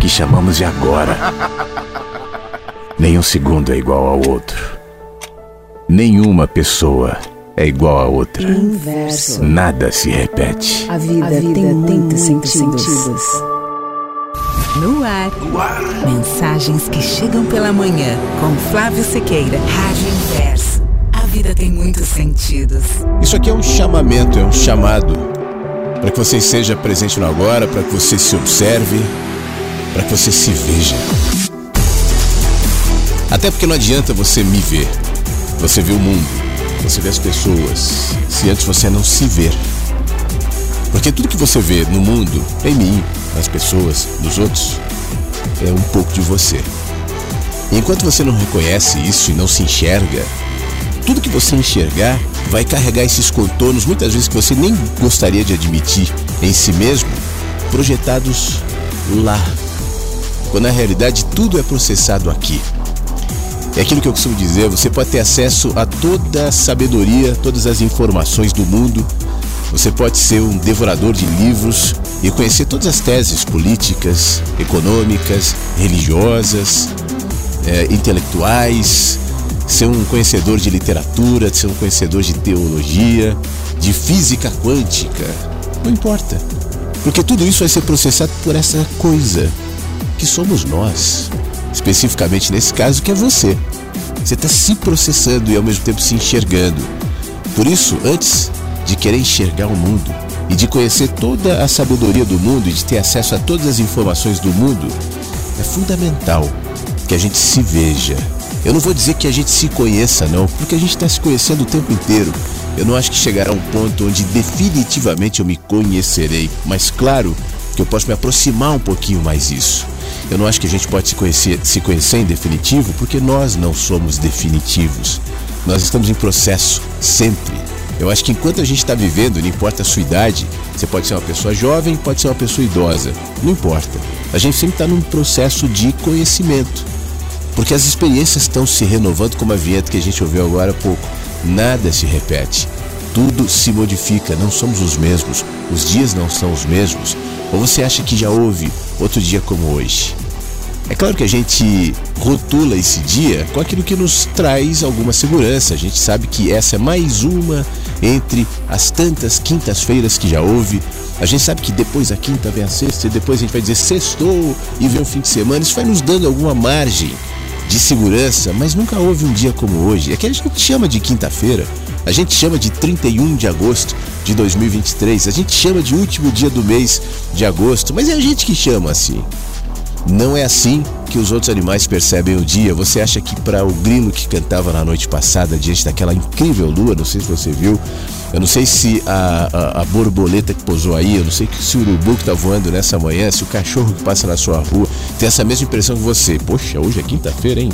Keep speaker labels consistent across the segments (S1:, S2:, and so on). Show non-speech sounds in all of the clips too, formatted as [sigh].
S1: que chamamos de agora? Nenhum segundo é igual ao outro. Nenhuma pessoa é igual a outra.
S2: Inverso.
S1: Nada se repete.
S2: A vida,
S3: A vida
S2: tem,
S3: tem
S2: muitos sentidos.
S3: sentidos.
S4: No ar. Mensagens que chegam pela manhã com Flávio Sequeira. Rádio Inverso. A vida tem muitos sentidos.
S5: Isso aqui é um chamamento, é um chamado para que você esteja presente no agora, para que você se observe, para que você se veja. Até porque não adianta você me ver, você vê o mundo, você vê as pessoas, se antes você não se ver. Porque tudo que você vê no mundo, em mim, nas pessoas, nos outros, é um pouco de você. E enquanto você não reconhece isso e não se enxerga, tudo que você enxergar vai carregar esses contornos, muitas vezes que você nem gostaria de admitir em si mesmo, projetados lá. Quando na realidade tudo é processado aqui. É aquilo que eu costumo dizer, você pode ter acesso a toda a sabedoria, todas as informações do mundo. Você pode ser um devorador de livros e conhecer todas as teses políticas, econômicas, religiosas, eh, intelectuais, ser um conhecedor de literatura, ser um conhecedor de teologia, de física quântica. Não importa. Porque tudo isso vai ser processado por essa coisa que somos nós. Especificamente nesse caso, que é você. Você está se processando e ao mesmo tempo se enxergando. Por isso, antes de querer enxergar o mundo e de conhecer toda a sabedoria do mundo e de ter acesso a todas as informações do mundo, é fundamental que a gente se veja. Eu não vou dizer que a gente se conheça, não, porque a gente está se conhecendo o tempo inteiro. Eu não acho que chegará um ponto onde definitivamente eu me conhecerei, mas claro que eu posso me aproximar um pouquinho mais disso. Eu não acho que a gente pode se conhecer, se conhecer em definitivo, porque nós não somos definitivos. Nós estamos em processo, sempre. Eu acho que enquanto a gente está vivendo, não importa a sua idade, você pode ser uma pessoa jovem, pode ser uma pessoa idosa, não importa. A gente sempre está num processo de conhecimento. Porque as experiências estão se renovando, como a vinheta que a gente ouviu agora há pouco. Nada se repete. Tudo se modifica, não somos os mesmos. Os dias não são os mesmos. Ou você acha que já houve outro dia como hoje? É claro que a gente rotula esse dia com aquilo que nos traz alguma segurança. A gente sabe que essa é mais uma entre as tantas quintas-feiras que já houve. A gente sabe que depois da quinta vem a sexta e depois a gente vai dizer sextou e vem o fim de semana. Isso vai nos dando alguma margem de segurança, mas nunca houve um dia como hoje. É que a gente chama de quinta-feira, a gente chama de 31 de agosto de 2023, a gente chama de último dia do mês de agosto, mas é a gente que chama assim. Não é assim que os outros animais percebem o dia. Você acha que para o grilo que cantava na noite passada, diante daquela incrível lua, não sei se você viu, eu não sei se a, a, a borboleta que pousou aí, eu não sei se o urubu que está voando nessa manhã, se o cachorro que passa na sua rua tem essa mesma impressão que você. Poxa, hoje é quinta-feira, hein?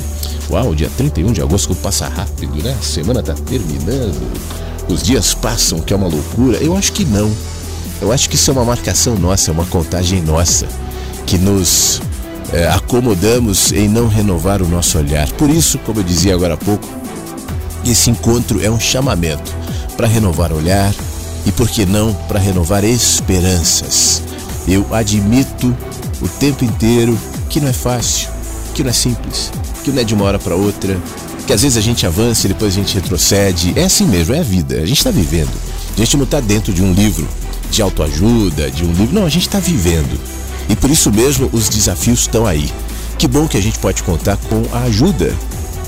S5: Uau, dia 31 de agosto, passa rápido, né? A semana está terminando, os dias passam, que é uma loucura. Eu acho que não. Eu acho que isso é uma marcação nossa, é uma contagem nossa, que nos é, acomodamos em não renovar o nosso olhar. Por isso, como eu dizia agora há pouco, esse encontro é um chamamento para renovar olhar e, por que não, para renovar esperanças. Eu admito o tempo inteiro que não é fácil, que não é simples, que não é de uma hora para outra, que às vezes a gente avança e depois a gente retrocede. É assim mesmo, é a vida. A gente está vivendo. A gente não está dentro de um livro de autoajuda, de um livro. Não, a gente está vivendo. E por isso mesmo os desafios estão aí. Que bom que a gente pode contar com a ajuda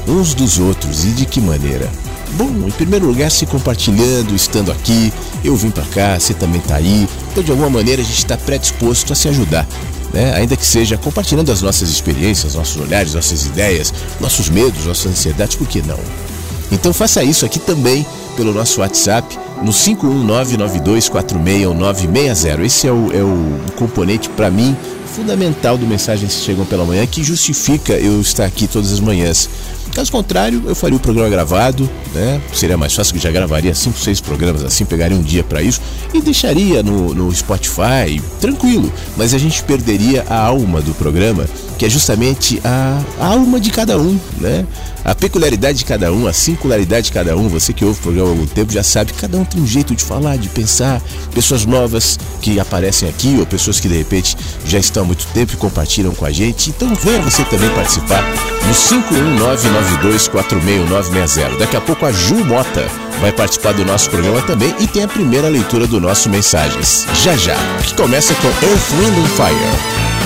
S5: uns dos outros e de que maneira? Bom, em primeiro lugar, se compartilhando, estando aqui, eu vim para cá, você também está aí. Então, de alguma maneira, a gente está predisposto a se ajudar. Né? Ainda que seja compartilhando as nossas experiências, nossos olhares, nossas ideias, nossos medos, nossas ansiedades, por que não? Então faça isso aqui também pelo nosso WhatsApp no 51992461960. Esse é o, é o componente para mim fundamental do Mensagens que Chegam pela Manhã que justifica eu estar aqui todas as manhãs. Caso contrário, eu faria o programa gravado, né? Seria mais fácil que já gravaria cinco, seis programas assim, pegaria um dia para isso e deixaria no, no Spotify, tranquilo. Mas a gente perderia a alma do programa, que é justamente a, a alma de cada um, né? A peculiaridade de cada um, a singularidade de cada um. Você que ouve o programa há algum tempo já sabe que cada um tem um jeito de falar, de pensar. Pessoas novas que aparecem aqui ou pessoas que de repente já estão muito tempo e compartilham com a gente. Então venha você também participar no 51992461960. Daqui a pouco a Ju Mota vai participar do nosso programa também e tem a primeira leitura do nosso Mensagens. Já já, que começa com Earth, Wind and Fire.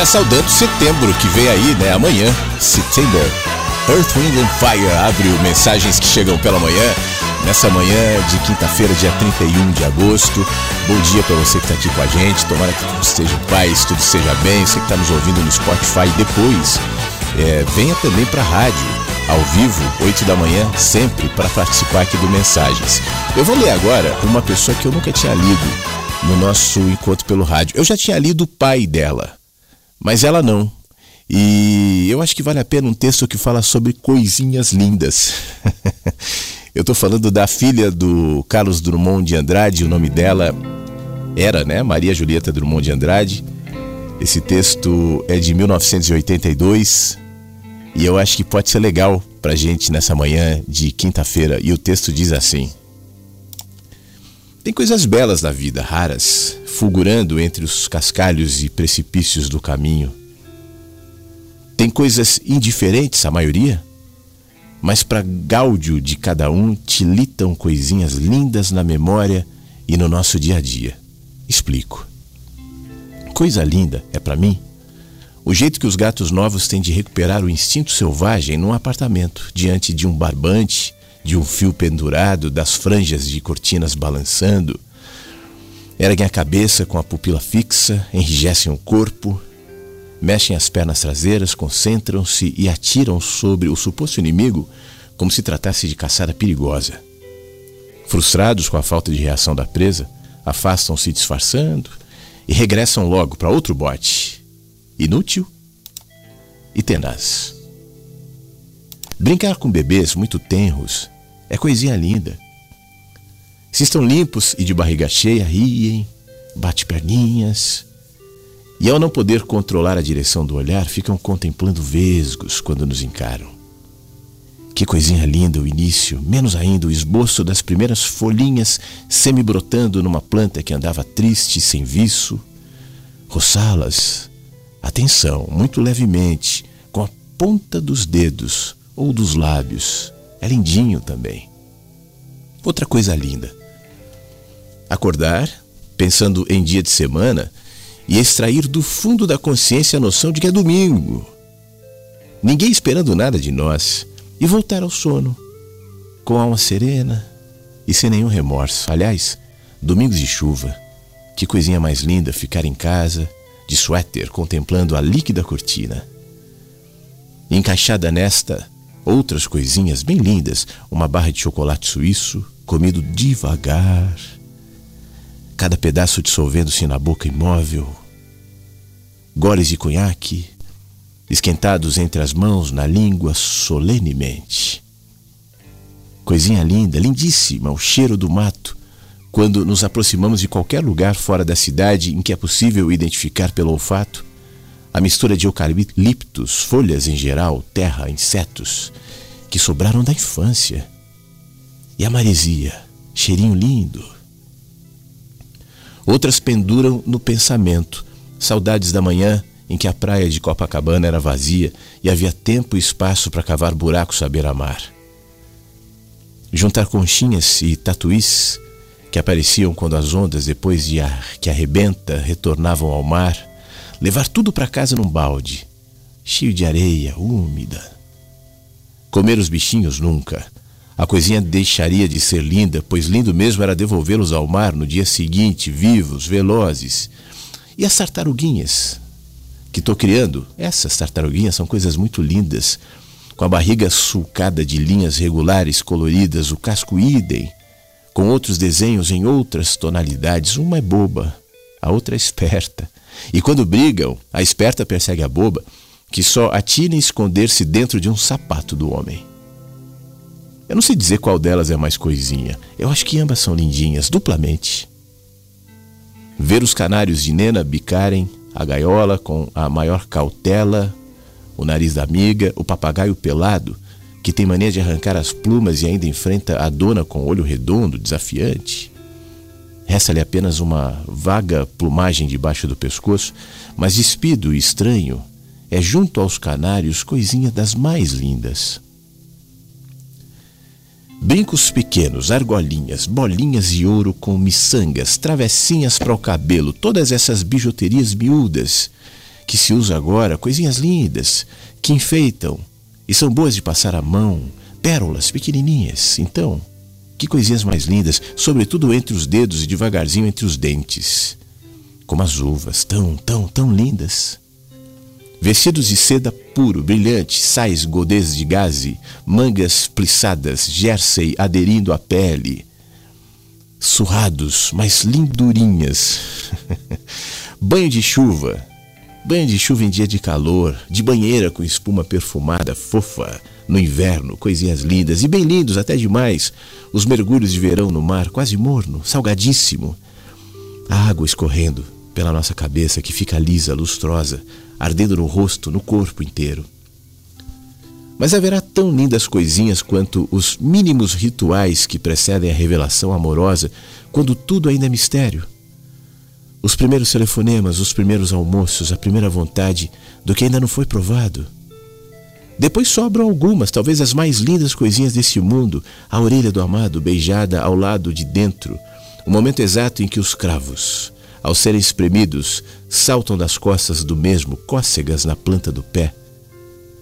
S5: Já saudando setembro que vem aí, né? Amanhã, setembro. Earth, Wind and Fire abre o Mensagens que Chegam pela Manhã. Nessa manhã de quinta-feira, dia 31 de agosto. Bom dia para você que está aqui com a gente. Tomara que tudo esteja em paz, tudo esteja bem. Você que está nos ouvindo no Spotify depois, é, venha também para a rádio ao vivo, 8 da manhã, sempre para participar aqui do Mensagens. Eu vou ler agora uma pessoa que eu nunca tinha lido no nosso encontro pelo rádio. Eu já tinha lido o pai dela, mas ela não. E eu acho que vale a pena um texto que fala sobre coisinhas lindas. [laughs] eu estou falando da filha do Carlos Drummond de Andrade, o nome dela era, né, Maria Julieta Drummond de Andrade. Esse texto é de 1982 e eu acho que pode ser legal pra gente nessa manhã de quinta-feira. E o texto diz assim: Tem coisas belas na vida, raras, fulgurando entre os cascalhos e precipícios do caminho. Tem coisas indiferentes, a maioria, mas para gáudio de cada um tilitam coisinhas lindas na memória e no nosso dia a dia. Explico. Coisa linda é para mim o jeito que os gatos novos têm de recuperar o instinto selvagem num apartamento, diante de um barbante, de um fio pendurado, das franjas de cortinas balançando. Erguem a cabeça com a pupila fixa, enrijecem o corpo, mexem as pernas traseiras, concentram-se e atiram sobre o suposto inimigo como se tratasse de caçada perigosa. Frustrados com a falta de reação da presa, afastam-se disfarçando e regressam logo para outro bote, inútil e tenaz. Brincar com bebês muito tenros é coisinha linda. Se estão limpos e de barriga cheia, riem, bate perninhas. E ao não poder controlar a direção do olhar, ficam contemplando vesgos quando nos encaram. Que coisinha linda o início, menos ainda o esboço das primeiras folhinhas semi-brotando numa planta que andava triste sem viço. Roçá-las, atenção, muito levemente, com a ponta dos dedos ou dos lábios. É lindinho também. Outra coisa linda. Acordar, pensando em dia de semana, e extrair do fundo da consciência a noção de que é domingo. Ninguém esperando nada de nós e voltar ao sono, com alma serena e sem nenhum remorso. Aliás, domingos de chuva, que coisinha mais linda ficar em casa, de suéter, contemplando a líquida cortina. encaixada nesta, outras coisinhas bem lindas, uma barra de chocolate suíço, comido devagar, cada pedaço dissolvendo-se na boca imóvel, goles de conhaque, esquentados entre as mãos na língua solenemente. Coisinha linda, lindíssima, o cheiro do mato, quando nos aproximamos de qualquer lugar fora da cidade em que é possível identificar pelo olfato a mistura de eucaliptos, folhas em geral, terra, insetos, que sobraram da infância. E a maresia, cheirinho lindo. Outras penduram no pensamento, saudades da manhã em que a praia de Copacabana era vazia e havia tempo e espaço para cavar buracos à beira-mar. Juntar conchinhas e tatuís que apareciam quando as ondas, depois de ar que arrebenta, retornavam ao mar, levar tudo para casa num balde, cheio de areia, úmida. Comer os bichinhos nunca. A coisinha deixaria de ser linda, pois lindo mesmo era devolvê-los ao mar no dia seguinte, vivos, velozes. E as tartaruguinhas, que estou criando, essas tartaruguinhas são coisas muito lindas, com a barriga sulcada de linhas regulares coloridas, o casco idem, com outros desenhos em outras tonalidades. Uma é boba, a outra é esperta. E quando brigam, a esperta persegue a boba, que só atira em esconder-se dentro de um sapato do homem. Eu não sei dizer qual delas é mais coisinha. Eu acho que ambas são lindinhas, duplamente. Ver os canários de Nena bicarem a gaiola com a maior cautela, o nariz da amiga, o papagaio pelado, que tem mania de arrancar as plumas e ainda enfrenta a dona com olho redondo, desafiante. Resta-lhe apenas uma vaga plumagem debaixo do pescoço, mas despido e estranho, é junto aos canários coisinha das mais lindas. Brincos pequenos, argolinhas, bolinhas de ouro com miçangas, travessinhas para o cabelo, todas essas bijuterias miúdas que se usa agora, coisinhas lindas, que enfeitam e são boas de passar a mão, pérolas pequenininhas. Então, que coisinhas mais lindas, sobretudo entre os dedos e devagarzinho entre os dentes. Como as uvas, tão, tão, tão lindas. Vestidos de seda puro, brilhante, sais godês de gaze, mangas plissadas, jersey aderindo à pele. Surrados, mas lindurinhas. [laughs] Banho de chuva. Banho de chuva em dia de calor, de banheira com espuma perfumada, fofa, no inverno, coisinhas lindas e bem lindos até demais. Os mergulhos de verão no mar, quase morno, salgadíssimo. A água escorrendo pela nossa cabeça que fica lisa, lustrosa, ardendo no rosto, no corpo inteiro. Mas haverá tão lindas coisinhas quanto os mínimos rituais que precedem a revelação amorosa, quando tudo ainda é mistério. Os primeiros telefonemas, os primeiros almoços, a primeira vontade do que ainda não foi provado. Depois sobram algumas, talvez as mais lindas coisinhas desse mundo, a orelha do amado beijada ao lado de dentro, o momento exato em que os cravos, ao serem espremidos, saltam das costas do mesmo, cócegas na planta do pé.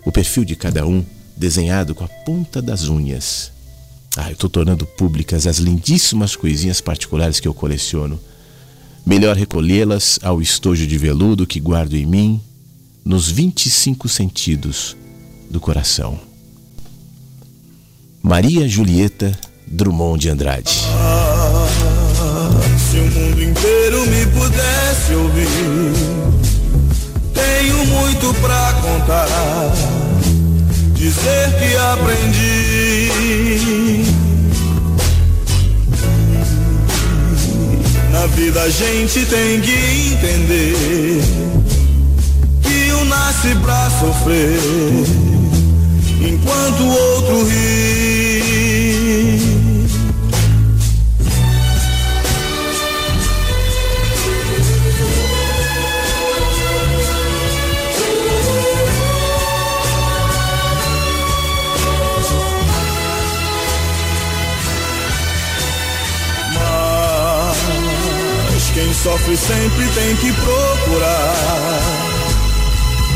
S5: O perfil de cada um desenhado com a ponta das unhas. Ah, eu estou tornando públicas as lindíssimas coisinhas particulares que eu coleciono. Melhor recolhê-las ao estojo de veludo que guardo em mim, nos 25 sentidos do coração. Maria Julieta Drummond de Andrade.
S2: Se o mundo inteiro me pudesse ouvir, tenho muito pra contar. Dizer que aprendi. Na vida a gente tem que entender que um nasce pra sofrer, enquanto o outro ri. Quem sofre sempre tem que procurar,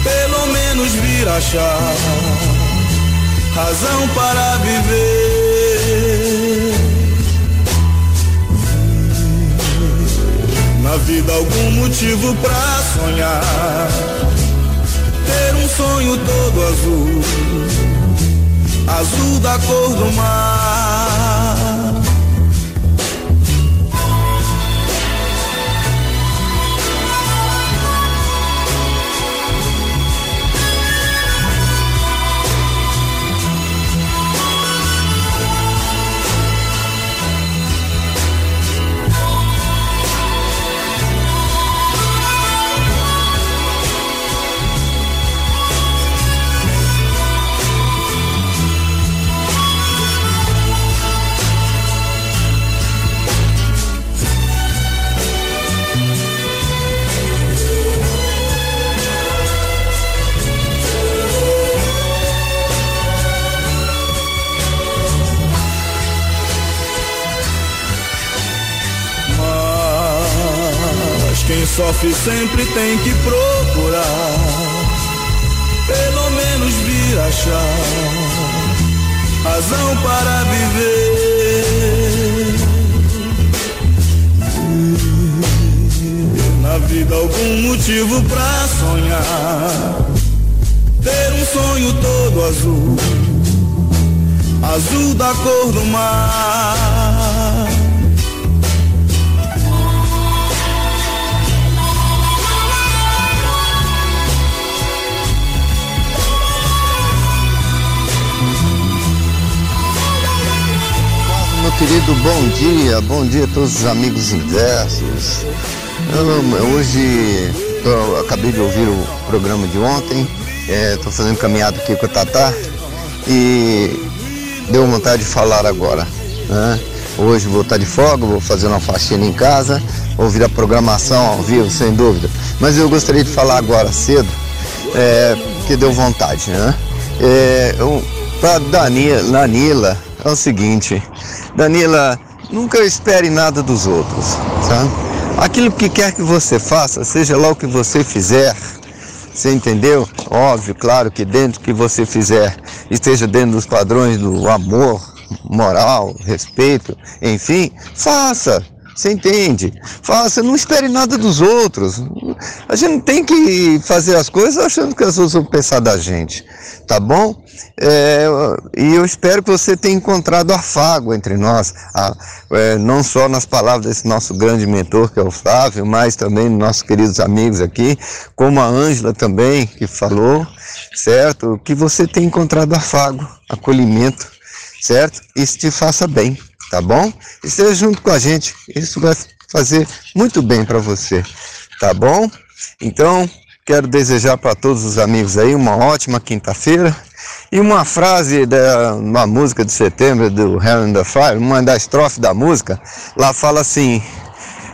S2: pelo menos vir achar razão para viver. Na vida algum motivo pra sonhar, ter um sonho todo azul, azul da cor do mar. Sofre sempre tem que procurar, pelo menos vir achar razão para viver. Na vida algum motivo pra sonhar, ter um sonho todo azul, azul da cor do mar.
S3: Querido, bom dia, bom dia a todos os amigos inversos. Hoje eu acabei de ouvir o programa de ontem, estou fazendo caminhada aqui com o Tatá e deu vontade de falar agora. Né? Hoje vou estar de folga, vou fazer uma faxina em casa, ouvir a programação ao vivo, sem dúvida. Mas eu gostaria de falar agora cedo, é, que deu vontade. Né? É, Para Danila é o seguinte, Danila, nunca espere nada dos outros, tá? Aquilo que quer que você faça, seja lá o que você fizer, você entendeu? Óbvio, claro que dentro que você fizer esteja dentro dos padrões do amor, moral, respeito, enfim, faça. Você entende? Você não espere nada dos outros. A gente não tem que fazer as coisas achando que as outras vão pensar da gente. Tá bom? É, e eu espero que você tenha encontrado afago entre nós, a, é, não só nas palavras desse nosso grande mentor, que é o Flávio, mas também nos nossos queridos amigos aqui, como a Ângela também, que falou, certo? Que você tenha encontrado afago, acolhimento, certo? Isso te faça bem tá bom? Esteja junto com a gente, isso vai fazer muito bem para você, tá bom? Então, quero desejar para todos os amigos aí uma ótima quinta-feira. E uma frase da uma música de setembro do Hell in the Fire, uma das estrofes da música, lá fala assim: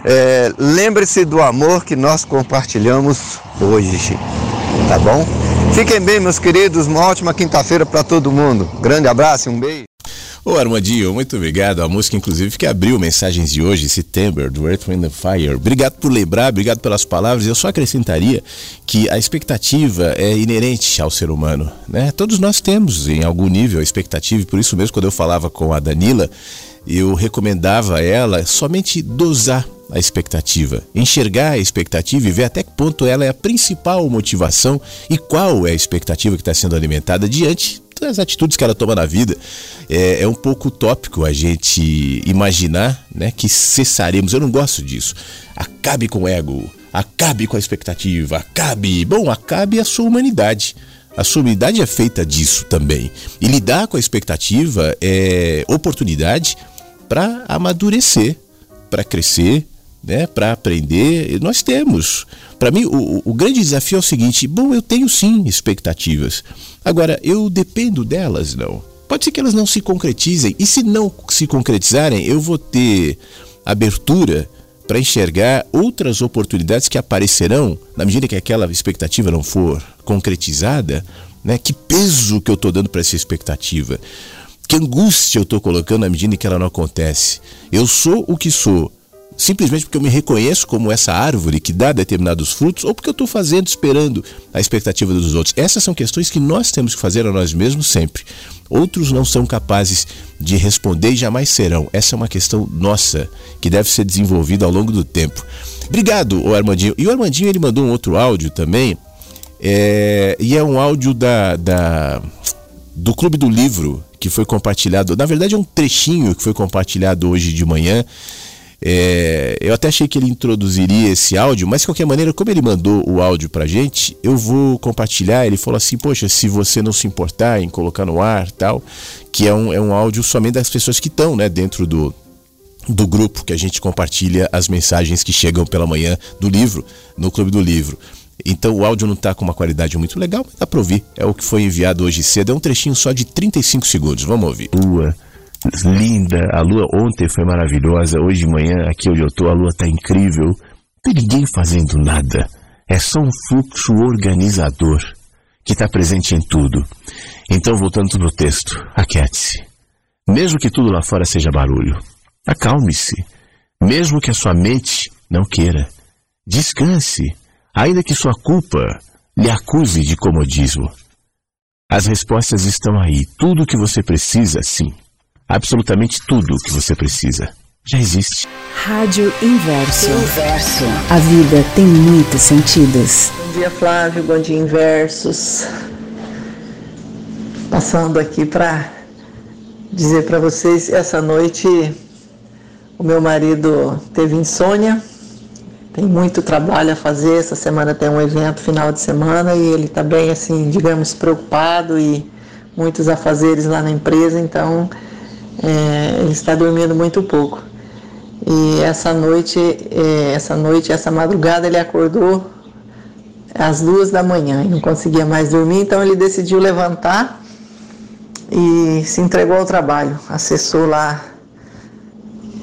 S3: é, lembre-se do amor que nós compartilhamos hoje, tá bom? Fiquem bem, meus queridos, uma ótima quinta-feira para todo mundo. Grande abraço e um beijo.
S5: Ô Armandinho, muito obrigado. A música, inclusive, que abriu mensagens de hoje, September, do Earth, Wind and Fire. Obrigado por lembrar, obrigado pelas palavras. Eu só acrescentaria que a expectativa é inerente ao ser humano. Né? Todos nós temos, em algum nível, a expectativa, e por isso mesmo, quando eu falava com a Danila, eu recomendava a ela somente dosar a expectativa, enxergar a expectativa e ver até que ponto ela é a principal motivação e qual é a expectativa que está sendo alimentada diante das atitudes que ela toma na vida. É, é um pouco utópico a gente imaginar né, que cessaremos. Eu não gosto disso. Acabe com o ego, acabe com a expectativa, acabe. Bom, acabe a sua humanidade. A sua humanidade é feita disso também. E lidar com a expectativa é oportunidade para amadurecer, para crescer, né, para aprender. Nós temos. Para mim, o, o, grande desafio é o seguinte: bom, eu tenho sim expectativas. Agora, eu dependo delas, não. Pode ser que elas não se concretizem. E se não se concretizarem, eu vou ter abertura para enxergar outras oportunidades que aparecerão na medida que aquela expectativa não for concretizada. Né? Que peso que eu estou dando para essa expectativa? Que angústia eu estou colocando na medida que ela não acontece? Eu sou o que sou simplesmente porque eu me reconheço como essa árvore que dá determinados frutos ou porque eu estou fazendo, esperando a expectativa dos outros. Essas são questões que nós temos que fazer a nós mesmos sempre. Outros não são capazes de responder e jamais serão. Essa é uma questão nossa que deve ser desenvolvida ao longo do tempo. Obrigado, o Armandinho. E o Armandinho ele mandou um outro áudio também. É, e é um áudio da, da do Clube do Livro que foi compartilhado. Na verdade, é um trechinho que foi compartilhado hoje de manhã. É, eu até achei que ele introduziria esse áudio, mas de qualquer maneira, como ele mandou o áudio pra gente, eu vou compartilhar. Ele falou assim: Poxa, se você não se importar em colocar no ar tal, que é um, é um áudio somente das pessoas que estão né, dentro do, do grupo que a gente compartilha as mensagens que chegam pela manhã do livro, no Clube do Livro. Então o áudio não está com uma qualidade muito legal, mas dá para ouvir. É o que foi enviado hoje cedo. É um trechinho só de 35 segundos. Vamos ouvir.
S1: Lua linda. A lua ontem foi maravilhosa. Hoje de manhã, aqui onde eu tô, a lua tá incrível. Não tem ninguém fazendo nada. É só um fluxo organizador que está presente em tudo. Então, voltando para o texto, aquiete-se. Mesmo que tudo lá fora seja barulho, acalme-se. Mesmo que a sua mente não queira, descanse, ainda que sua culpa lhe acuse de comodismo. As respostas estão aí. Tudo o que você precisa, sim, Absolutamente tudo o que você precisa já existe.
S6: Rádio Inverso. Inverso. A vida tem muitos sentidos.
S7: Bom dia, Flávio. Bom dia, Inversos. Passando aqui para dizer para vocês, essa noite o meu marido teve insônia. Tem muito trabalho a fazer. Essa semana tem um evento final de semana e ele está bem assim, digamos, preocupado e muitos afazeres lá na empresa, então é, ele está dormindo muito pouco. E essa noite, é, essa noite, essa madrugada ele acordou às duas da manhã e não conseguia mais dormir, então ele decidiu levantar e se entregou ao trabalho. Acessou lá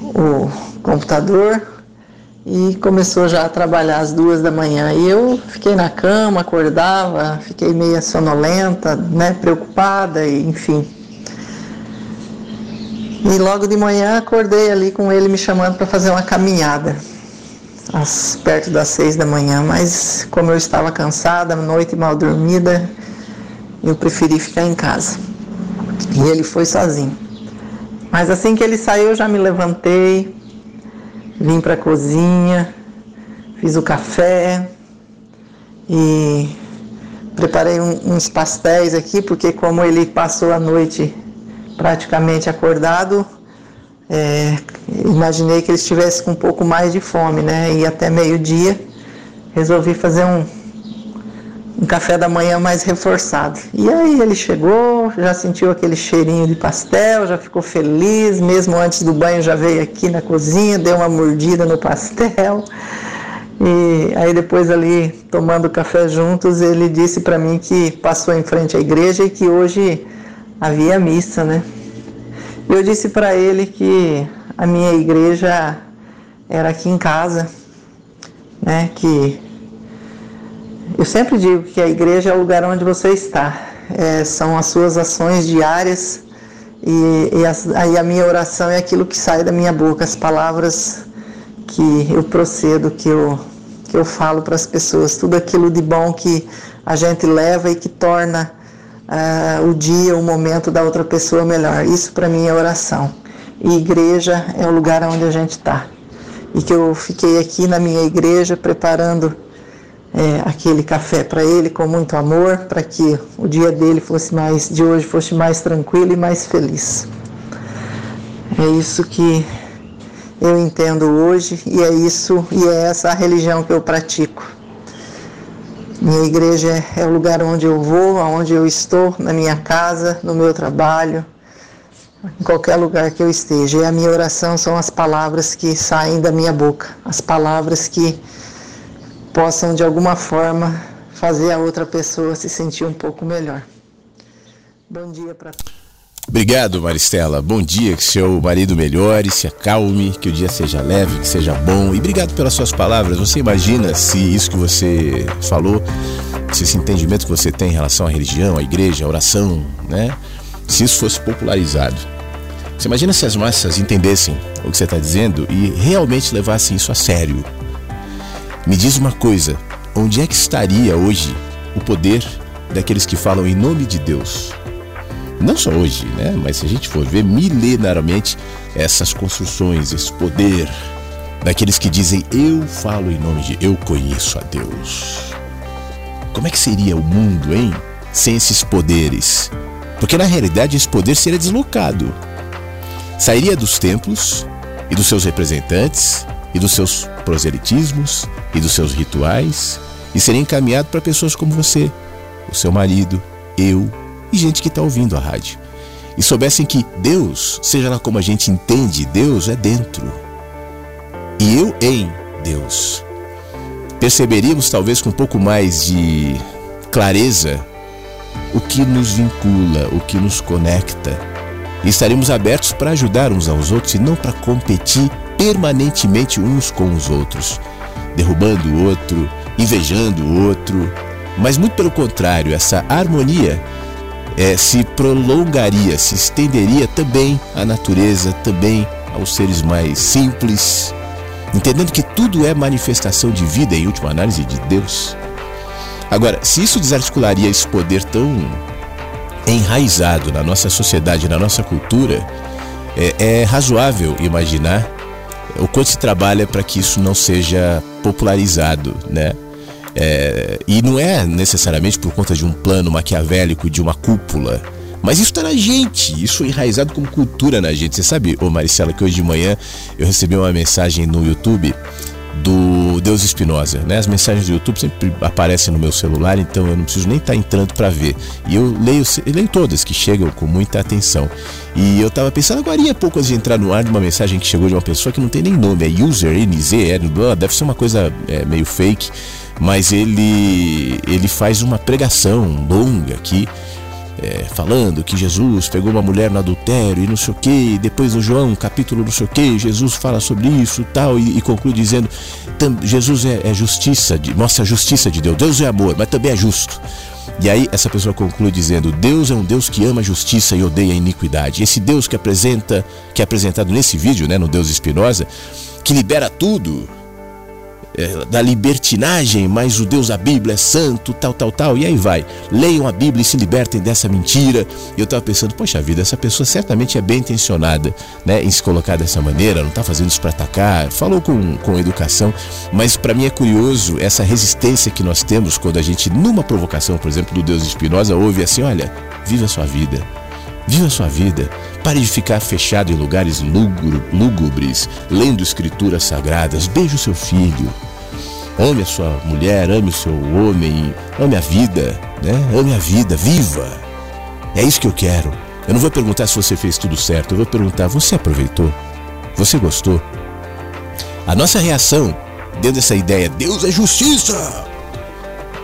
S7: o computador e começou já a trabalhar às duas da manhã. E eu fiquei na cama, acordava, fiquei meio sonolenta, né, preocupada, e, enfim. E logo de manhã acordei ali com ele me chamando para fazer uma caminhada, às, perto das seis da manhã. Mas como eu estava cansada, noite mal dormida, eu preferi ficar em casa. E ele foi sozinho. Mas assim que ele saiu, eu já me levantei, vim para a cozinha, fiz o café e preparei um, uns pastéis aqui, porque como ele passou a noite praticamente acordado, é, imaginei que ele estivesse com um pouco mais de fome, né? E até meio-dia resolvi fazer um, um café da manhã mais reforçado. E aí ele chegou, já sentiu aquele cheirinho de pastel, já ficou feliz, mesmo antes do banho já veio aqui na cozinha, deu uma mordida no pastel. E aí depois ali tomando café juntos, ele disse para mim que passou em frente à igreja e que hoje havia missa, né? Eu disse para ele que a minha igreja era aqui em casa, né? Que eu sempre digo que a igreja é o lugar onde você está, é, são as suas ações diárias e, e as, aí a minha oração é aquilo que sai da minha boca, as palavras que eu procedo, que eu, que eu falo para as pessoas, tudo aquilo de bom que a gente leva e que torna uh, o dia, o momento da outra pessoa melhor. Isso para mim é oração. E igreja é o lugar onde a gente está. E que eu fiquei aqui na minha igreja preparando é, aquele café para ele com muito amor, para que o dia dele fosse mais, de hoje fosse mais tranquilo e mais feliz. É isso que eu entendo hoje e é isso e é essa a religião que eu pratico. Minha igreja é o lugar onde eu vou, aonde eu estou, na minha casa, no meu trabalho, em qualquer lugar que eu esteja. E a minha oração são as palavras que saem da minha boca, as palavras que possam de alguma forma fazer a outra pessoa se sentir um pouco melhor. Bom dia para
S5: Obrigado, Maristela. Bom dia, que seu marido melhore, se acalme, que o dia seja leve, que seja bom. E obrigado pelas suas palavras. Você imagina se isso que você falou, se esse entendimento que você tem em relação à religião, à igreja, à oração, né? Se isso fosse popularizado. Você imagina se as massas entendessem o que você está dizendo e realmente levassem isso a sério. Me diz uma coisa: onde é que estaria hoje o poder daqueles que falam em nome de Deus? Não só hoje, né? Mas se a gente for ver milenarmente essas construções, esse poder daqueles que dizem eu falo em nome de eu conheço a Deus. Como é que seria o mundo, hein? Sem esses poderes? Porque na realidade esse poder seria deslocado. Sairia dos templos e dos seus representantes e dos seus proselitismos e dos seus rituais e seria encaminhado para pessoas como você, o seu marido, eu, e gente que está ouvindo a rádio. E soubessem que Deus, seja lá como a gente entende, Deus é dentro. E eu em Deus. Perceberíamos talvez com um pouco mais de clareza o que nos vincula, o que nos conecta. E estaremos abertos para ajudar uns aos outros e não para competir permanentemente uns com os outros, derrubando o outro, invejando o outro, mas muito pelo contrário, essa harmonia é, se prolongaria, se estenderia também à natureza, também aos seres mais simples, entendendo que tudo é manifestação de vida, em última análise, de Deus. Agora, se isso desarticularia esse poder tão enraizado na nossa sociedade, na nossa cultura, é, é razoável imaginar o quanto se trabalha para que isso não seja popularizado, né? É, e não é necessariamente por conta de um plano maquiavélico, de uma cúpula. Mas isso está na gente, isso é enraizado como cultura na gente. Você sabe, ô Maricela, que hoje de manhã eu recebi uma mensagem no YouTube do Deus Espinosa, né? As mensagens do YouTube sempre aparecem no meu celular, então eu não preciso nem estar tá entrando para ver. E eu leio, eu leio todas que chegam com muita atenção. E eu tava pensando agora há pouco antes de entrar no ar de uma mensagem que chegou de uma pessoa que não tem nem nome, é user, NZ, é, deve ser uma coisa é, meio fake mas ele, ele faz uma pregação longa aqui, é, falando que Jesus pegou uma mulher no adultério e não sei o que, depois no João, capítulo não sei o que, Jesus fala sobre isso tal, e, e conclui dizendo: Jesus é, é justiça, de, mostra a justiça de Deus, Deus é amor, mas também é justo. E aí essa pessoa conclui dizendo: Deus é um Deus que ama a justiça e odeia a iniquidade. Esse Deus que apresenta, que é apresentado nesse vídeo, né, no Deus Espinosa, que libera tudo, é, da libertinagem, mas o Deus da Bíblia é santo, tal, tal, tal, e aí vai. Leiam a Bíblia e se libertem dessa mentira. E eu estava pensando, poxa vida, essa pessoa certamente é bem intencionada né, em se colocar dessa maneira, não está fazendo isso para atacar, falou com, com educação, mas para mim é curioso essa resistência que nós temos quando a gente, numa provocação, por exemplo, do Deus de Espinosa, ouve assim: olha, viva a sua vida. Viva a sua vida. Pare de ficar fechado em lugares lúgubres, lendo escrituras sagradas. Beije o seu filho. Ame a sua mulher, ame o seu homem, ame a vida, né? Ame a vida, viva. É isso que eu quero. Eu não vou perguntar se você fez tudo certo, eu vou perguntar: você aproveitou? Você gostou? A nossa reação dentro dessa ideia, Deus é justiça.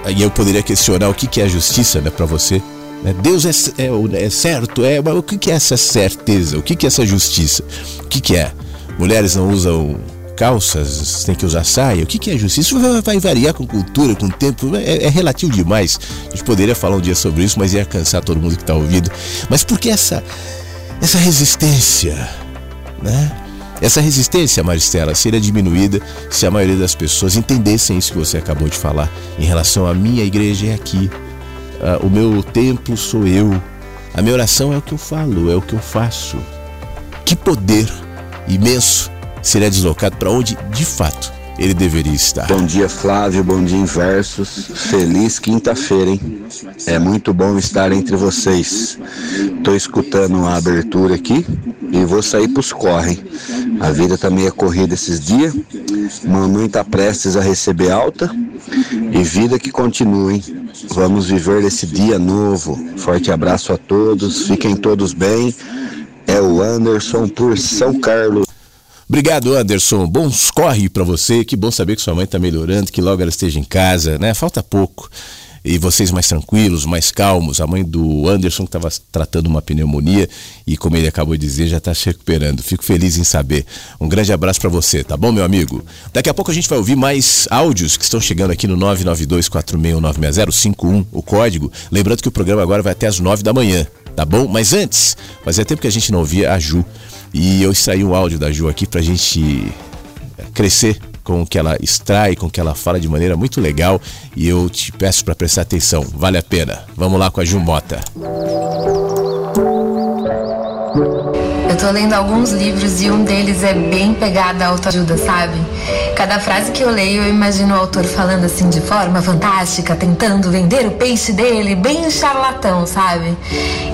S5: Aí eu poderia questionar o que é justiça, né, para você. Né? Deus é, é, é, certo, é, mas o que é essa certeza? O que é essa justiça? O que é? Mulheres não usam calças, tem que usar saia. O que é justiça? Isso vai variar com cultura, com tempo, é, é, relativo demais. A gente poderia falar um dia sobre isso, mas ia cansar todo mundo que está ouvindo. Mas por que essa, essa resistência? Né? Essa resistência, Maristela, seria diminuída se a maioria das pessoas entendessem isso que você acabou de falar em relação à minha igreja é aqui, uh, o meu templo sou eu, a minha oração é o que eu falo, é o que eu faço. Que poder imenso seria deslocado para onde de fato ele deveria estar.
S3: Bom dia, Flávio. Bom dia, Inversos. Feliz quinta-feira, hein? É muito bom estar entre vocês. Estou escutando a abertura aqui e vou sair pros correm. A vida tá meio corrida esses dias. Mamãe tá prestes a receber alta e vida que continue. Vamos viver esse dia novo. Forte abraço a todos. Fiquem todos bem. É o Anderson por São Carlos.
S5: Obrigado, Anderson. Bons corre para você. Que bom saber que sua mãe está melhorando, que logo ela esteja em casa, né? Falta pouco. E vocês mais tranquilos, mais calmos. A mãe do Anderson que estava tratando uma pneumonia e, como ele acabou de dizer, já está se recuperando. Fico feliz em saber. Um grande abraço para você, tá bom, meu amigo? Daqui a pouco a gente vai ouvir mais áudios que estão chegando aqui no 992469651, o código. Lembrando que o programa agora vai até as 9 da manhã, tá bom? Mas antes, fazia tempo que a gente não ouvia a Ju. E eu extraí um áudio da Ju aqui pra gente crescer com o que ela extrai, com o que ela fala de maneira muito legal. E eu te peço para prestar atenção, vale a pena. Vamos lá com a Ju Mota.
S8: Eu tô lendo alguns livros e um deles é bem pegada à autoajuda, sabe? Cada frase que eu leio, eu imagino o autor falando assim de forma fantástica, tentando vender o peixe dele, bem charlatão, sabe?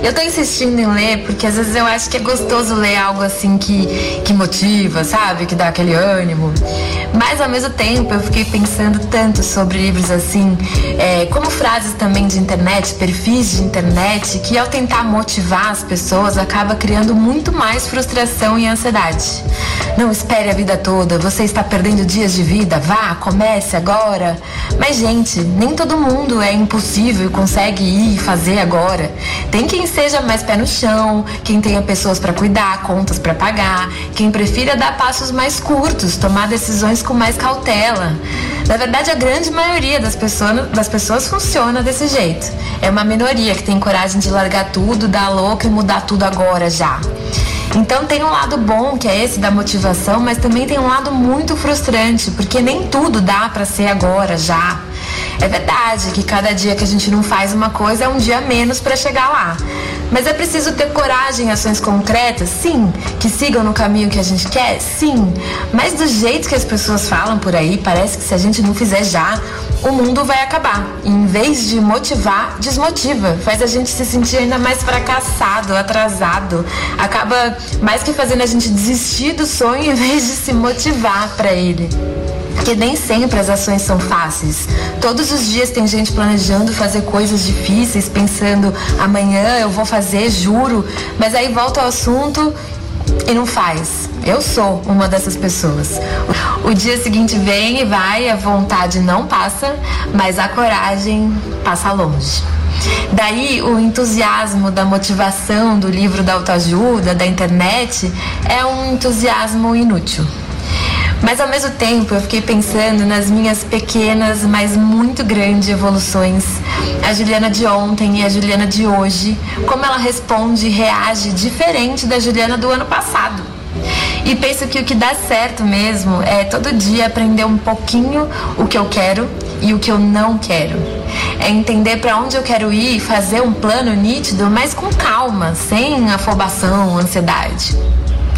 S8: Eu tô insistindo em ler porque às vezes eu acho que é gostoso ler algo assim que, que motiva, sabe? Que dá aquele ânimo. Mas ao mesmo tempo eu fiquei pensando tanto sobre livros assim, é, como frases também de internet, perfis de internet, que ao tentar motivar as pessoas acaba criando muito mais frustração e ansiedade. Não espere a vida toda, você está perdendo dias de vida, vá, comece agora. Mas, gente, nem todo mundo é impossível e consegue ir e fazer agora. Tem quem seja mais pé no chão, quem tenha pessoas para cuidar, contas para pagar, quem prefira dar passos mais curtos, tomar decisões com mais cautela. Na verdade, a grande maioria das pessoas, das pessoas funciona desse jeito. É uma minoria que tem coragem de largar tudo, dar louco e mudar tudo agora já. Então tem um lado bom, que é esse da motivação, mas também tem um lado muito frustrante, porque nem tudo dá para ser agora, já. É verdade que cada dia que a gente não faz uma coisa é um dia menos para chegar lá. Mas é preciso ter coragem em ações concretas, sim. Que sigam no caminho que a gente quer, sim. Mas do jeito que as pessoas falam por aí, parece que se a gente não fizer já, o mundo vai acabar. Em vez de motivar, desmotiva. Faz a gente se sentir ainda mais fracassado, atrasado. Acaba mais que fazendo a gente desistir do sonho em vez de se motivar para ele. Porque nem sempre as ações são fáceis. Todos os dias tem gente planejando fazer coisas difíceis, pensando amanhã eu vou fazer, juro, mas aí volta ao assunto e não faz. Eu sou uma dessas pessoas. O dia seguinte vem e vai, a vontade não passa, mas a coragem passa longe. Daí o entusiasmo da motivação do livro da autoajuda, da internet, é um entusiasmo inútil. Mas ao mesmo tempo eu fiquei pensando nas minhas pequenas, mas muito grandes evoluções. A Juliana de ontem e a Juliana de hoje, como ela responde e reage diferente da Juliana do ano passado. E penso que o que dá certo mesmo é todo dia aprender um pouquinho o que eu quero e o que eu não quero. É entender para onde eu quero ir e fazer um plano nítido, mas com calma, sem afobação, ansiedade.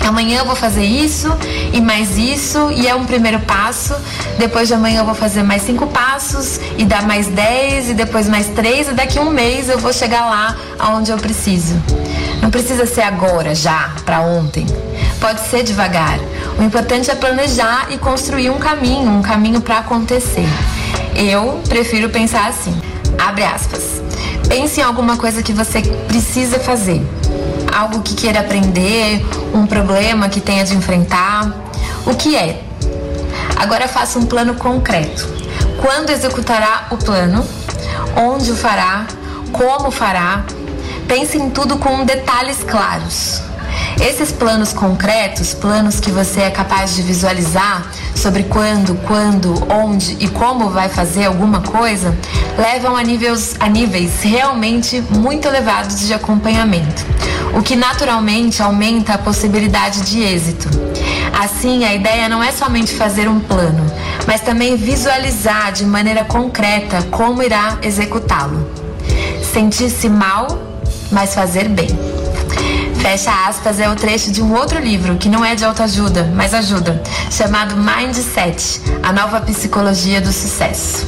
S8: Amanhã eu vou fazer isso e mais isso, e é um primeiro passo. Depois de amanhã eu vou fazer mais cinco passos e dar mais dez, e depois mais três, e daqui a um mês eu vou chegar lá aonde eu preciso. Não precisa ser agora, já, para ontem. Pode ser devagar. O importante é planejar e construir um caminho, um caminho para acontecer. Eu prefiro pensar assim. Abre aspas. Pense em alguma coisa que você precisa fazer algo que queira aprender, um problema que tenha de enfrentar. O que é? Agora faça um plano concreto. Quando executará o plano? Onde o fará? Como fará? Pense em tudo com detalhes claros. Esses planos concretos, planos que você é capaz de visualizar sobre quando, quando, onde e como vai fazer alguma coisa, levam a níveis, a níveis realmente muito elevados de acompanhamento, o que naturalmente aumenta a possibilidade de êxito. Assim, a ideia não é somente fazer um plano, mas também visualizar de maneira concreta como irá executá-lo. Sentir-se mal, mas fazer bem. Fecha aspas é o trecho de um outro livro que não é de autoajuda, mas ajuda, chamado Mindset, a nova psicologia do sucesso.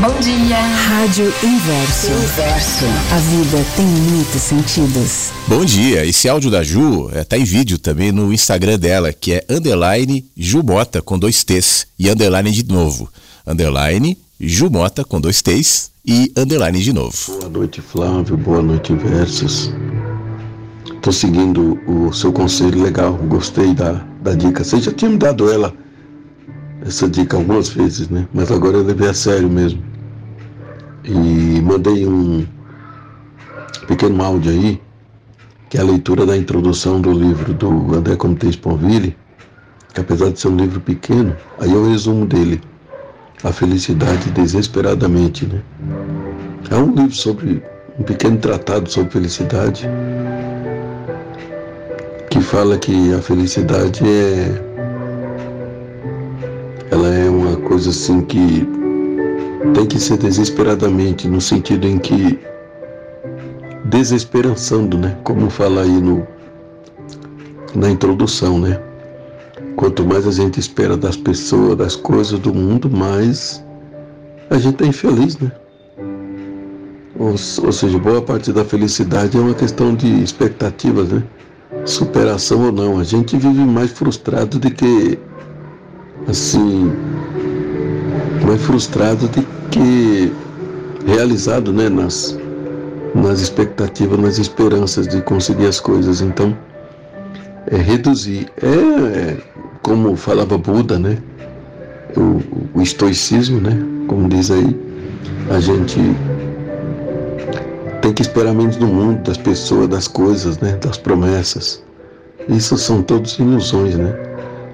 S8: Bom dia.
S6: Rádio Inverso. Inverso. A vida tem muitos sentidos.
S5: Bom dia. Esse áudio da Ju está é, em vídeo também no Instagram dela, que é underline Jumota com dois T's e underline de novo. Underline Jumota com dois T's e underline de novo.
S9: Boa noite, Flávio. Boa noite, Inversos. Estou seguindo o seu conselho legal, gostei da, da dica. Você já tinha me dado ela, essa dica algumas vezes, né? Mas agora eu levei a sério mesmo. E mandei um pequeno áudio aí, que é a leitura da introdução do livro do André Comte Sponville, que apesar de ser um livro pequeno, aí é o resumo dele. A felicidade desesperadamente, né? É um livro sobre um pequeno tratado sobre felicidade fala que a felicidade é ela é uma coisa assim que tem que ser desesperadamente no sentido em que desesperançando, né? Como fala aí no na introdução, né? Quanto mais a gente espera das pessoas, das coisas do mundo, mais a gente é infeliz, né? Ou, ou seja, boa parte da felicidade é uma questão de expectativas, né? Superação ou não. A gente vive mais frustrado do que assim, mais frustrado do que realizado, né, nas nas expectativas, nas esperanças de conseguir as coisas. Então, é reduzir. É, como falava Buda, né? O, o estoicismo, né? Como diz aí, a gente tem que esperar menos do mundo, das pessoas, das coisas, né? das promessas. Isso são todos ilusões, né?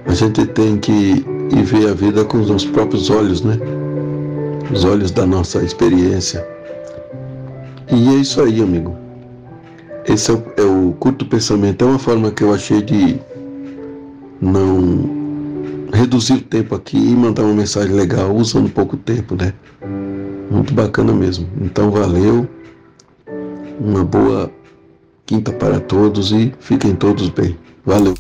S9: A gente tem que ir ver a vida com os próprios olhos, né? Os olhos da nossa experiência. E é isso aí, amigo. Esse é o, é o curto pensamento. É uma forma que eu achei de não reduzir o tempo aqui e mandar uma mensagem legal usando pouco tempo, né? Muito bacana mesmo. Então, valeu. Uma boa quinta para todos e fiquem todos bem. Valeu.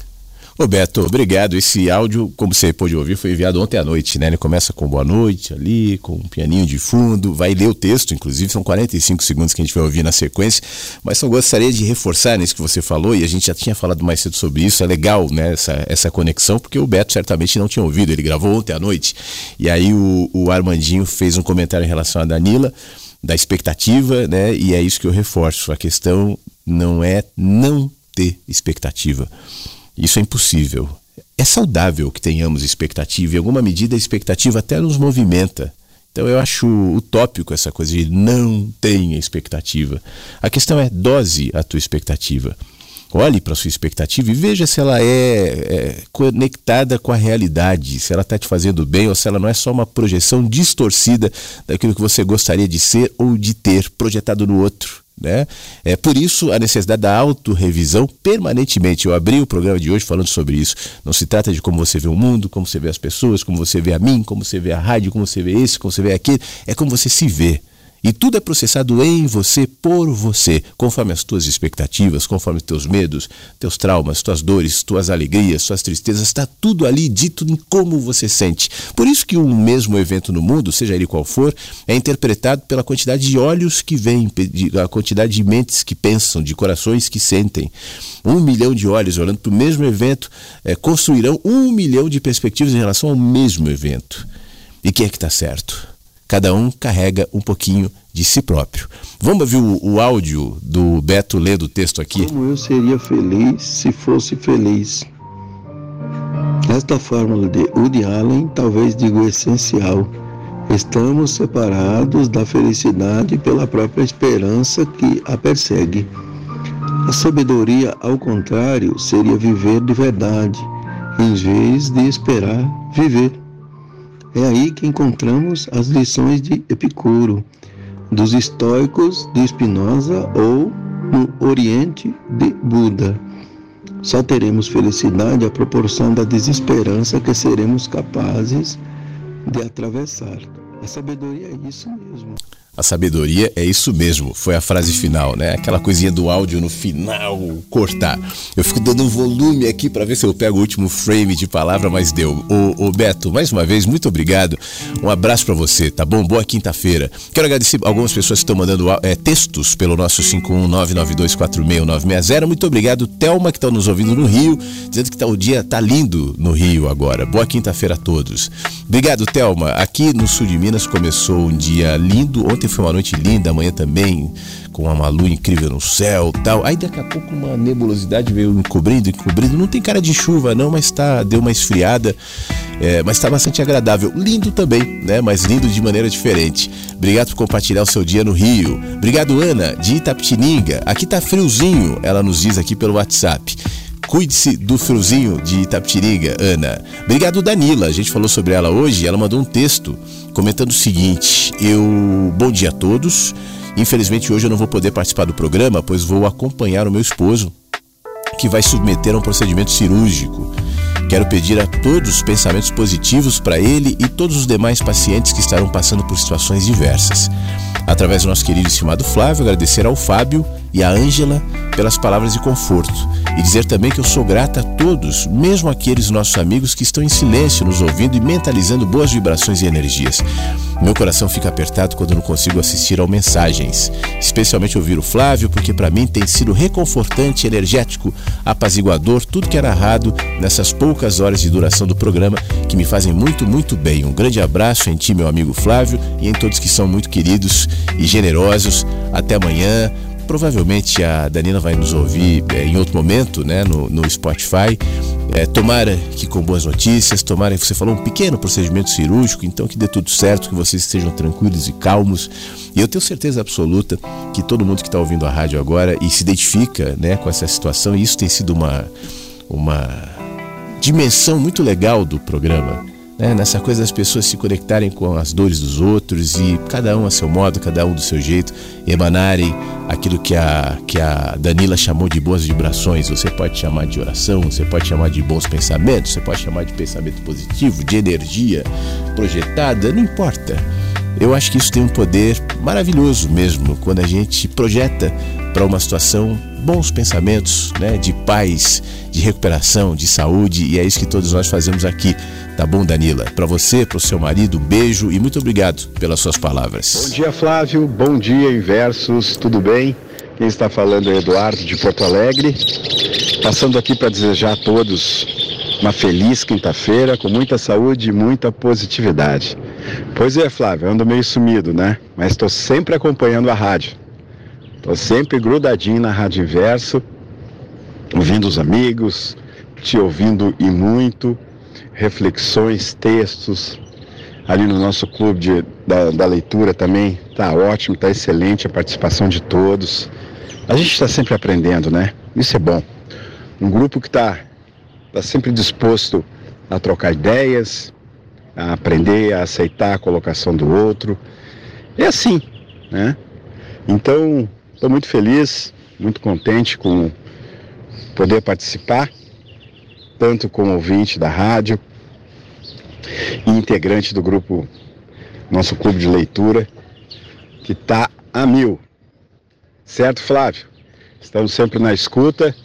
S5: Roberto, obrigado. Esse áudio, como você pôde ouvir, foi enviado ontem à noite, né? Ele começa com boa noite ali, com um pianinho de fundo, vai ler o texto, inclusive são 45 segundos que a gente vai ouvir na sequência, mas só gostaria de reforçar nisso que você falou, e a gente já tinha falado mais cedo sobre isso, é legal, né, essa, essa conexão, porque o Beto certamente não tinha ouvido, ele gravou ontem à noite, e aí o, o Armandinho fez um comentário em relação a Danila, da expectativa, né? E é isso que eu reforço. A questão não é não ter expectativa. Isso é impossível. É saudável que tenhamos expectativa, em alguma medida a expectativa até nos movimenta. Então eu acho utópico essa coisa de não tenha expectativa. A questão é dose a tua expectativa. Olhe para sua expectativa e veja se ela é, é conectada com a realidade, se ela está te fazendo bem ou se ela não é só uma projeção distorcida daquilo que você gostaria de ser ou de ter projetado no outro. Né? É por isso a necessidade da autorrevisão permanentemente. Eu abri o programa de hoje falando sobre isso. Não se trata de como você vê o mundo, como você vê as pessoas, como você vê a mim, como você vê a rádio, como você vê esse, como você vê aquele. É como você se vê. E tudo é processado em você, por você, conforme as tuas expectativas, conforme teus medos, teus traumas, tuas dores, tuas alegrias, tuas tristezas, está tudo ali dito em como você sente. Por isso que um mesmo evento no mundo, seja ele qual for, é interpretado pela quantidade de olhos que vêm, a quantidade de mentes que pensam, de corações que sentem. Um milhão de olhos olhando para o mesmo evento é, construirão um milhão de perspectivas em relação ao mesmo evento. E quem é que está certo? Cada um carrega um pouquinho de si próprio. Vamos ouvir o, o áudio do Beto lendo o texto aqui?
S9: Como eu seria feliz se fosse feliz. Esta fórmula de Woody Allen talvez diga o essencial. Estamos separados da felicidade pela própria esperança que a persegue. A sabedoria, ao contrário, seria viver de verdade, em vez de esperar viver. É aí que encontramos as lições de Epicuro, dos estoicos de Spinoza ou no Oriente de Buda. Só teremos felicidade à proporção da desesperança que seremos capazes de atravessar. A sabedoria é isso mesmo.
S5: A sabedoria é isso mesmo, foi a frase final, né? Aquela coisinha do áudio no final cortar. Eu fico dando um volume aqui para ver se eu pego o último frame de palavra, mas deu. O, o Beto, mais uma vez, muito obrigado. Um abraço para você, tá bom? Boa quinta-feira. Quero agradecer algumas pessoas que estão mandando é, textos pelo nosso 51992469660. Muito obrigado, Telma, que está nos ouvindo no Rio, dizendo que tá, o dia tá lindo no Rio agora. Boa quinta-feira a todos. Obrigado, Telma. Aqui no sul de Minas começou um dia lindo. Ontem foi uma noite linda, amanhã também, com uma lua incrível no céu tal. Aí daqui a pouco uma nebulosidade veio encobrindo, encobrindo. Não tem cara de chuva, não, mas tá, deu uma esfriada. É, mas está bastante agradável. Lindo também, né? Mas lindo de maneira diferente. Obrigado por compartilhar o seu dia no Rio. Obrigado, Ana, de Itapetininga. Aqui tá friozinho, ela nos diz aqui pelo WhatsApp. Cuide-se do friozinho de Itapetininga, Ana. Obrigado, Danila. A gente falou sobre ela hoje. Ela mandou um texto comentando o seguinte: Eu. Bom dia a todos. Infelizmente hoje eu não vou poder participar do programa, pois vou acompanhar o meu esposo, que vai submeter a um procedimento cirúrgico. Quero pedir a todos pensamentos positivos para ele e todos os demais pacientes que estarão passando por situações diversas. Através do nosso querido e estimado Flávio, agradecer ao Fábio e à Ângela pelas palavras de conforto e dizer também que eu sou grata a todos, mesmo aqueles nossos amigos que estão em silêncio nos ouvindo e mentalizando boas vibrações e energias. Meu coração fica apertado quando não consigo assistir ao mensagens, especialmente ouvir o Flávio, porque para mim tem sido reconfortante, energético, apaziguador tudo que é narrado nessas poucas horas de duração do programa que me fazem muito, muito bem. Um grande abraço em ti, meu amigo Flávio, e em todos que são muito queridos e generosos. Até amanhã provavelmente a Danila vai nos ouvir é, em outro momento, né, no, no Spotify. É, tomara que com boas notícias, tomara que você falou um pequeno procedimento cirúrgico, então que dê tudo certo, que vocês estejam tranquilos e calmos. E eu tenho certeza absoluta que todo mundo que está ouvindo a rádio agora e se identifica né, com essa situação, e isso tem sido uma, uma dimensão muito legal do programa né, nessa coisa das pessoas se conectarem com as dores dos outros e cada um a seu modo, cada um do seu jeito, emanarem aquilo que a, que a Danila chamou de boas vibrações. Você pode chamar de oração, você pode chamar de bons pensamentos, você pode chamar de pensamento positivo, de energia projetada, não importa. Eu acho que isso tem um poder maravilhoso mesmo quando a gente projeta para uma situação bons pensamentos, né, de paz, de recuperação, de saúde, e é isso que todos nós fazemos aqui. Tá bom, Danila? Para você, para o seu marido, um beijo e muito obrigado pelas suas palavras.
S10: Bom dia, Flávio. Bom dia, Inversos. Tudo bem? Quem está falando é Eduardo de Porto Alegre. Passando aqui para desejar a todos uma feliz quinta-feira, com muita saúde e muita positividade. Pois é, Flávio, ando meio sumido, né? Mas estou sempre acompanhando a rádio. Estou sempre grudadinho na Rádio Inverso, ouvindo os amigos, te ouvindo e muito, reflexões, textos. Ali no nosso clube de, da, da leitura também tá ótimo, tá excelente a participação de todos. A gente está sempre aprendendo, né? Isso é bom. Um grupo que está tá sempre disposto a trocar ideias, a aprender, a aceitar a colocação do outro. É assim, né? Então, Estou muito feliz, muito contente com poder participar, tanto como ouvinte da rádio e integrante do grupo, nosso clube de leitura, que está a mil. Certo, Flávio? Estamos sempre na escuta,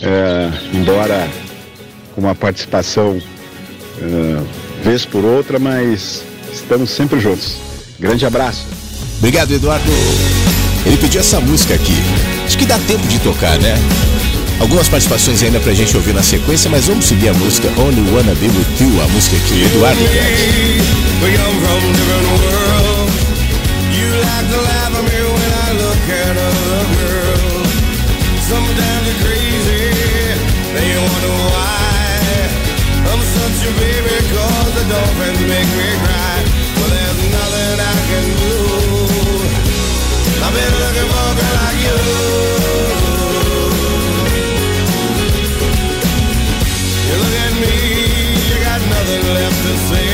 S10: é, embora com uma participação é, vez por outra, mas estamos sempre juntos. Grande abraço.
S11: Obrigado, Eduardo. Ele pediu essa música aqui. Acho que dá tempo de tocar, né? Algumas participações ainda pra gente ouvir na sequência, mas vamos seguir a música Only Wanna Be With You, a música aqui, Eduardo Sometimes I've been looking for a girl like you You look at me, you got nothing left to say.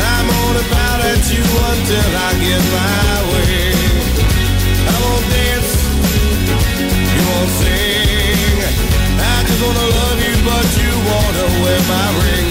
S11: I'm gonna pout at you until I get my way. I won't dance, you won't sing. I just wanna love you but you wanna wear my ring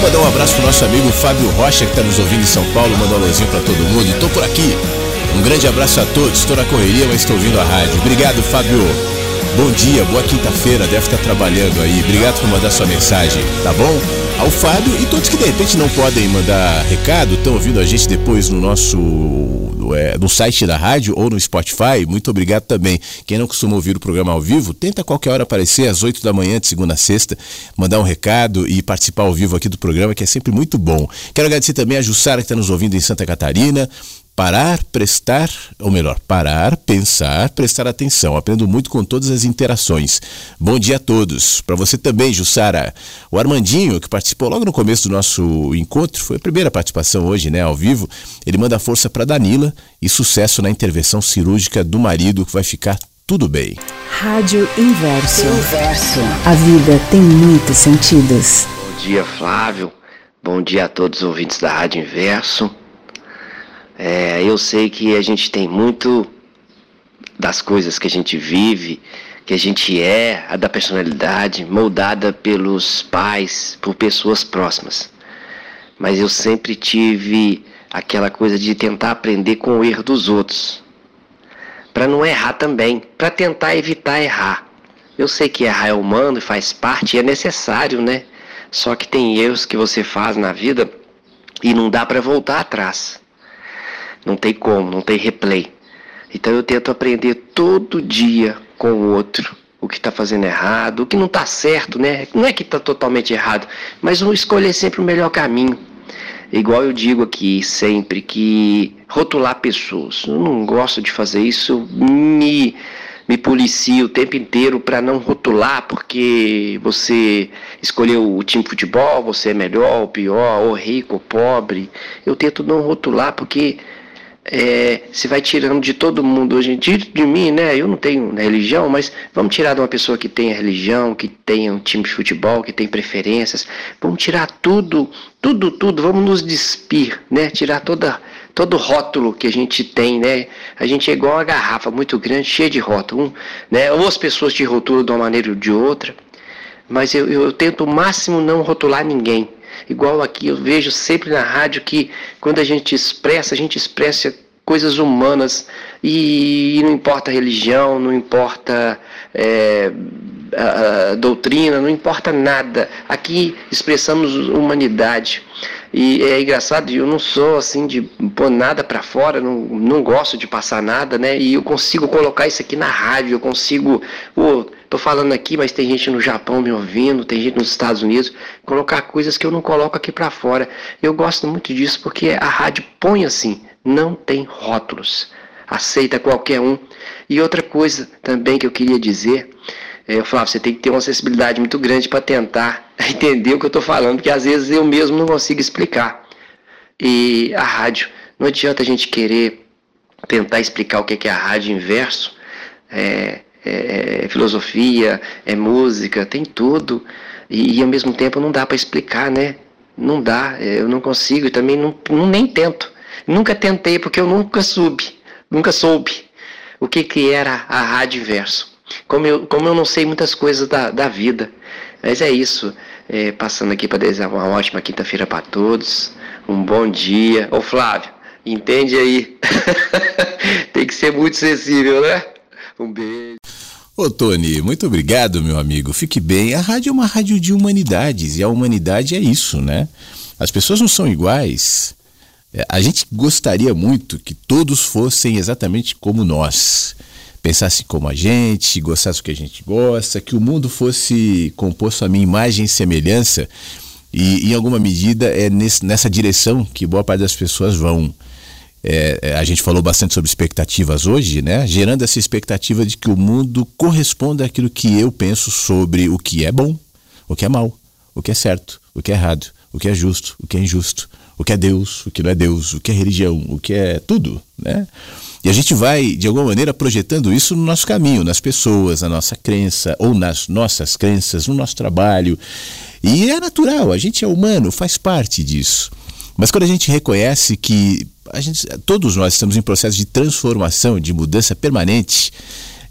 S11: eu mandar um abraço pro nosso amigo Fábio Rocha, que tá nos ouvindo em São Paulo, mandar um alôzinho pra todo mundo. E tô por aqui. Um grande abraço a todos, estou na correria, mas estou ouvindo a rádio. Obrigado, Fábio. Bom dia, boa quinta-feira, deve estar trabalhando aí. Obrigado por mandar sua mensagem, tá bom? Ao Fábio e todos que de repente não podem mandar recado, estão ouvindo a gente depois no nosso é, no site da rádio ou no Spotify. Muito obrigado também. Quem não costuma ouvir o programa ao vivo, tenta qualquer hora aparecer às 8 da manhã de segunda a sexta, mandar um recado e participar ao vivo aqui do programa, que é sempre muito bom. Quero agradecer também a Jussara que está nos ouvindo em Santa Catarina. Parar, prestar, ou melhor, parar, pensar, prestar atenção. Aprendo muito com todas as interações. Bom dia a todos. Para você também, Jussara. O Armandinho, que participou logo no começo do nosso encontro, foi a primeira participação hoje, né, ao vivo. Ele manda força para Danila e sucesso na intervenção cirúrgica do marido, que vai ficar tudo bem.
S6: Rádio Inverso. Inverso. A vida tem muitos sentidos.
S12: Bom dia, Flávio. Bom dia a todos os ouvintes da Rádio Inverso. É, eu sei que a gente tem muito das coisas que a gente vive, que a gente é, a da personalidade, moldada pelos pais, por pessoas próximas. Mas eu sempre tive aquela coisa de tentar aprender com o erro dos outros, para não errar também, para tentar evitar errar. Eu sei que errar é humano e faz parte, e é necessário, né? Só que tem erros que você faz na vida e não dá para voltar atrás. Não tem como, não tem replay. Então eu tento aprender todo dia com o outro o que está fazendo errado, o que não está certo, né? Não é que está totalmente errado, mas não escolher sempre o melhor caminho. Igual eu digo aqui sempre que rotular pessoas, eu não gosto de fazer isso, me me policio o tempo inteiro para não rotular, porque você escolheu o time de futebol, você é melhor ou pior, ou rico ou pobre. Eu tento não rotular porque é, se vai tirando de todo mundo hoje de mim, né? Eu não tenho religião, mas vamos tirar de uma pessoa que tenha religião, que tenha um time de futebol, que tem preferências. Vamos tirar tudo, tudo, tudo. Vamos nos despir, né? Tirar toda todo rótulo que a gente tem, né? A gente é igual uma garrafa muito grande, cheia de rótulo, um, né? Ou as pessoas te rotulam de uma maneira ou de outra, mas eu, eu tento o máximo não rotular ninguém. Igual aqui eu vejo sempre na rádio que quando a gente expressa, a gente expressa coisas humanas e, e não importa a religião, não importa é, a, a doutrina, não importa nada. Aqui expressamos humanidade. E é engraçado, eu não sou assim de pôr nada para fora, não, não gosto de passar nada, né? E eu consigo colocar isso aqui na rádio, eu consigo. Oh, tô falando aqui, mas tem gente no Japão me ouvindo, tem gente nos Estados Unidos, colocar coisas que eu não coloco aqui para fora. Eu gosto muito disso porque a rádio põe assim, não tem rótulos, aceita qualquer um. E outra coisa também que eu queria dizer é, eu falava, você tem que ter uma sensibilidade muito grande para tentar [laughs] entender o que eu estou falando, porque às vezes eu mesmo não consigo explicar. E a rádio, não adianta a gente querer tentar explicar o que é a rádio inverso. É, é, é filosofia, é música, tem tudo. E, e ao mesmo tempo não dá para explicar, né? Não dá, é, eu não consigo e também não, nem tento. Nunca tentei porque eu nunca soube, nunca soube o que, que era a rádio inverso. Como eu, como eu não sei muitas coisas da, da vida. Mas é isso. É, passando aqui para desejar uma ótima quinta-feira para todos. Um bom dia. Ô Flávio, entende aí? [laughs] Tem que ser muito sensível, né? Um beijo.
S5: Ô Tony, muito obrigado, meu amigo. Fique bem. A rádio é uma rádio de humanidades e a humanidade é isso, né? As pessoas não são iguais. É, a gente gostaria muito que todos fossem exatamente como nós pensasse como a gente, gostasse do que a gente gosta, que o mundo fosse composto à minha imagem e semelhança. E em alguma medida é nesse, nessa direção que boa parte das pessoas vão. É, é, a gente falou bastante sobre expectativas hoje, né? Gerando essa expectativa de que o mundo corresponda àquilo que eu penso sobre o que é bom, o que é mal, o que é certo, o que é errado, o que é justo, o que é injusto, o que é Deus, o que não é Deus, o que é religião, o que é tudo, né? E a gente vai, de alguma maneira, projetando isso no nosso caminho, nas pessoas, na nossa crença, ou nas nossas crenças, no nosso trabalho. E é natural, a gente é humano, faz parte disso. Mas quando a gente reconhece que a gente, todos nós estamos em processo de transformação, de mudança permanente,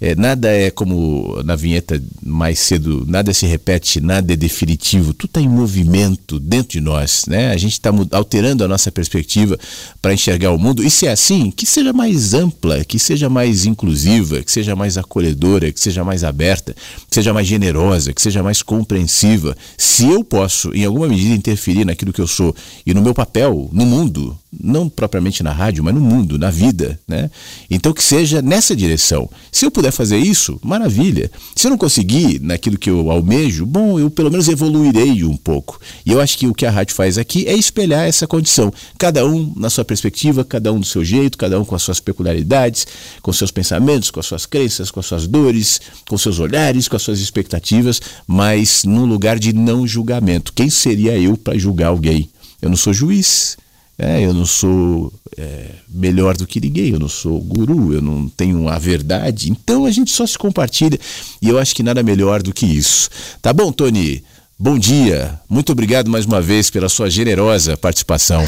S5: é, nada é como na vinheta mais cedo, nada se repete, nada é definitivo, tudo está em movimento dentro de nós, né? A gente está alterando a nossa perspectiva para enxergar o mundo. E se é assim, que seja mais ampla, que seja mais inclusiva, que seja mais acolhedora, que seja mais aberta, que seja mais generosa, que seja mais compreensiva. Se eu posso, em alguma medida, interferir naquilo que eu sou e no meu papel no mundo, não propriamente na rádio, mas no mundo, na vida, né? Então que seja nessa direção. Se eu puder fazer isso, maravilha. Se eu não conseguir naquilo que eu almejo, bom, eu pelo menos evoluirei um pouco. E eu acho que o que a rádio faz aqui é espelhar essa condição. Cada um na sua perspectiva, cada um do seu jeito, cada um com as suas peculiaridades, com seus pensamentos, com as suas crenças, com as suas dores, com seus olhares, com as suas expectativas, mas num lugar de não julgamento. Quem seria eu para julgar alguém? Eu não sou juiz. É, eu não sou é, melhor do que ninguém, eu não sou guru, eu não tenho a verdade. Então a gente só se compartilha e eu acho que nada melhor do que isso. Tá bom, Tony? Bom dia. Muito obrigado mais uma vez pela sua generosa participação.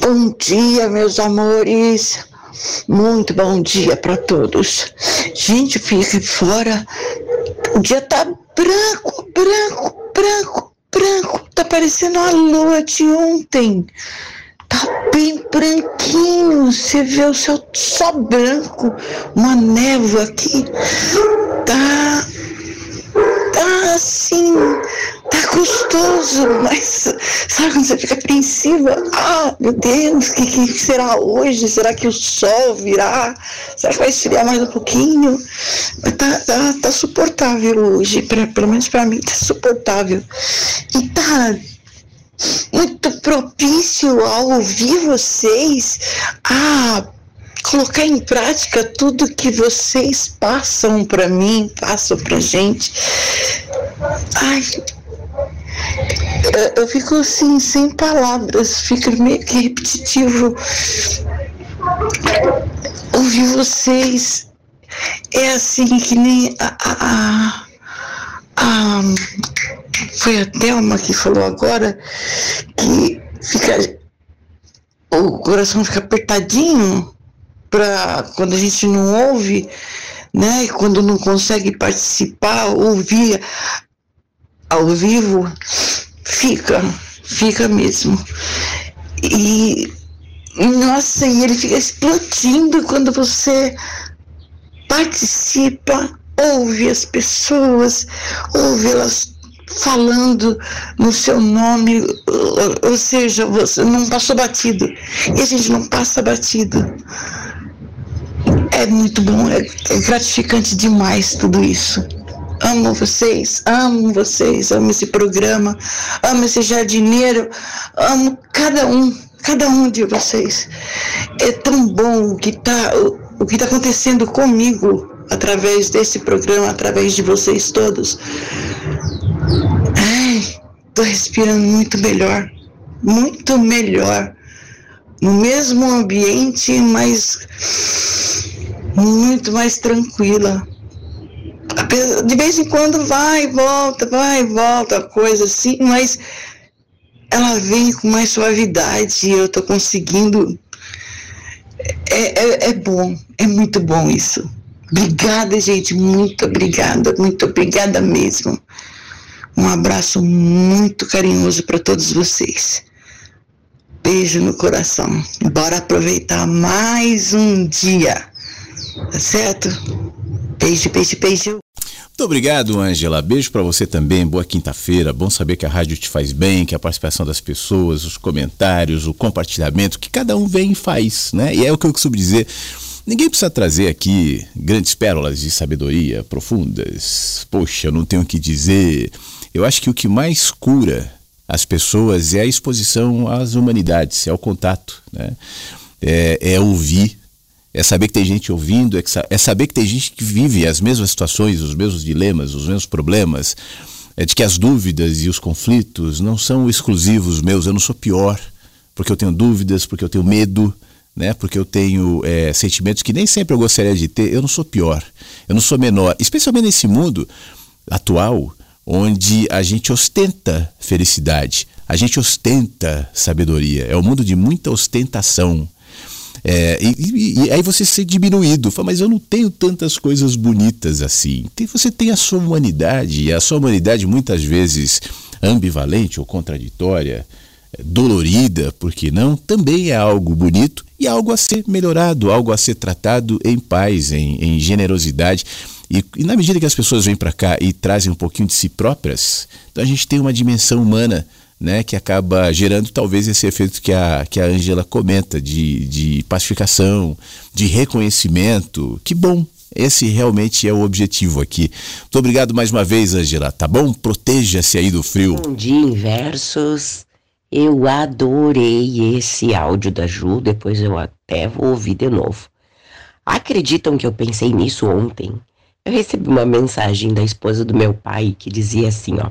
S13: Bom dia, meus amores. Muito bom dia para todos. Gente, fique fora. O dia tá branco, branco, branco, branco. Tá parecendo a lua de ontem tá bem branquinho. Você vê o céu só branco, uma névoa aqui. Tá. Tá assim. Tá gostoso, mas sabe quando você fica apreensiva? Ah, meu Deus, o que, que, será hoje? Será que o sol virá? Será que vai esfriar mais um pouquinho? Mas tá, tá, tá suportável hoje, pra, pelo menos para mim tá suportável. E tá muito propício a ouvir vocês, a colocar em prática tudo que vocês passam para mim, passam pra gente. Ai, eu, fico assim, sem palavras, fica meio que repetitivo. Ouvir vocês é assim que nem a, a, a, foi a Thelma que falou agora que fica o coração fica apertadinho para quando a gente não ouve, né? Quando não consegue participar, ouvir ao vivo, fica, fica mesmo. E nossa, e ele fica explodindo quando você participa, ouve as pessoas, ouve elas falando no seu nome, ou seja, você não passou batido. E a gente não passa batido. É muito bom, é, é gratificante demais tudo isso. Amo vocês, amo vocês, amo esse programa, amo esse jardineiro, amo cada um, cada um de vocês. É tão bom o que está o, o tá acontecendo comigo através desse programa, através de vocês todos. Ai, tô respirando muito melhor, muito melhor. No mesmo ambiente, mas muito mais tranquila de vez em quando vai e volta, vai e volta, coisa assim, mas ela vem com mais suavidade e eu tô conseguindo. É, é, é bom, é muito bom isso. Obrigada, gente, muito obrigada, muito obrigada mesmo. Um abraço muito carinhoso para todos vocês. Beijo no coração. Bora aproveitar mais um dia. Tá certo? Beijo, beijo, beijo.
S5: Muito obrigado, Angela. Beijo para você também. Boa quinta-feira. Bom saber que a rádio te faz bem, que a participação das pessoas, os comentários, o compartilhamento, que cada um vem e faz, né? E é o que eu costumo dizer. Ninguém precisa trazer aqui grandes pérolas de sabedoria profundas. Poxa, eu não tenho o que dizer. Eu acho que o que mais cura as pessoas é a exposição às humanidades, é o contato, né? é, é ouvir é saber que tem gente ouvindo, é, é saber que tem gente que vive as mesmas situações, os mesmos dilemas, os mesmos problemas, é de que as dúvidas e os conflitos não são exclusivos meus, eu não sou pior, porque eu tenho dúvidas, porque eu tenho medo, né? porque eu tenho é, sentimentos que nem sempre eu gostaria de ter, eu não sou pior, eu não sou menor, especialmente nesse mundo atual, onde a gente ostenta felicidade, a gente ostenta sabedoria, é um mundo de muita ostentação. É, e, e, aí você ser diminuído, fala, mas eu não tenho tantas coisas bonitas assim. Você tem a sua humanidade, e a sua humanidade muitas vezes ambivalente ou contraditória, dolorida, porque não, também é algo bonito e algo a ser melhorado, algo a ser tratado em paz, em, em generosidade. E, e, na medida que as pessoas vêm para cá e trazem um pouquinho de si próprias, então a gente tem uma dimensão humana né, que acaba gerando talvez esse efeito que a que a Angela comenta de, de pacificação, de reconhecimento. Que bom, esse realmente é o objetivo aqui. Muito obrigado mais uma vez, Angela, tá bom? Proteja-se aí do frio.
S14: Bom dia, inversos. Eu adorei esse áudio da Ju, depois eu até vou ouvir de novo. Acreditam que eu pensei nisso ontem? Eu recebi uma mensagem da esposa do meu pai que dizia assim, ó: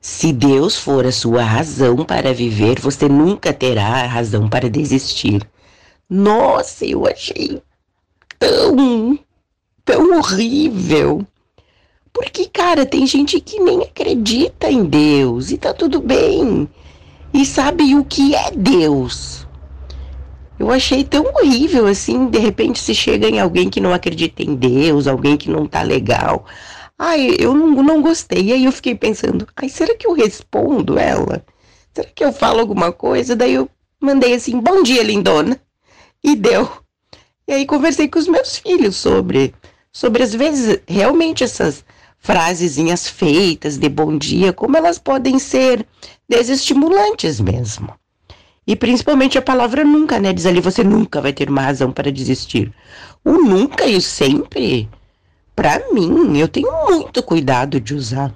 S14: se Deus for a sua razão para viver, você nunca terá razão para desistir. Nossa, eu achei tão, tão horrível. Porque, cara, tem gente que nem acredita em Deus e tá tudo bem. E sabe o que é Deus. Eu achei tão horrível assim, de repente se chega em alguém que não acredita em Deus, alguém que não tá legal. Ai, eu não, não gostei. E aí eu fiquei pensando, ai, será que eu respondo ela? Será que eu falo alguma coisa? Daí eu Mandei assim, bom dia, lindona. E deu. E aí conversei com os meus filhos sobre, sobre às vezes, realmente essas frasezinhas feitas de bom dia, como elas podem ser desestimulantes mesmo. E principalmente a palavra nunca, né? Diz ali, você nunca vai ter uma razão para desistir. O nunca e o sempre, para mim, eu tenho muito cuidado de usar.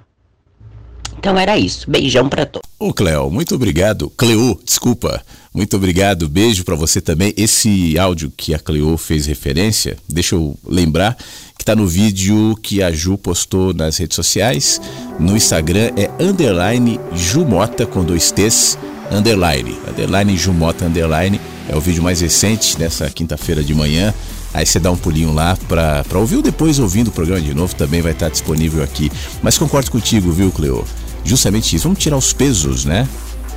S14: Então era isso. Beijão para todos.
S5: Ô Cleo, muito obrigado. Cleo, desculpa. Muito obrigado. Beijo para você também. Esse áudio que a Cleo fez referência, deixa eu lembrar que está no vídeo que a Ju postou nas redes sociais. No Instagram é underline Jumota com dois T's, underline. Underline Jumota underline. É o vídeo mais recente nessa quinta-feira de manhã. Aí você dá um pulinho lá para ouvir ou depois ouvindo o programa de novo, também vai estar disponível aqui. Mas concordo contigo, viu, Cleo? Justamente isso. Vamos tirar os pesos, né?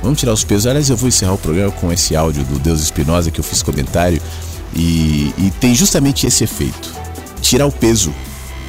S5: Vamos tirar os pesos. Aliás, eu vou encerrar o programa com esse áudio do Deus Espinosa que eu fiz comentário e, e tem justamente esse efeito. Tirar o peso.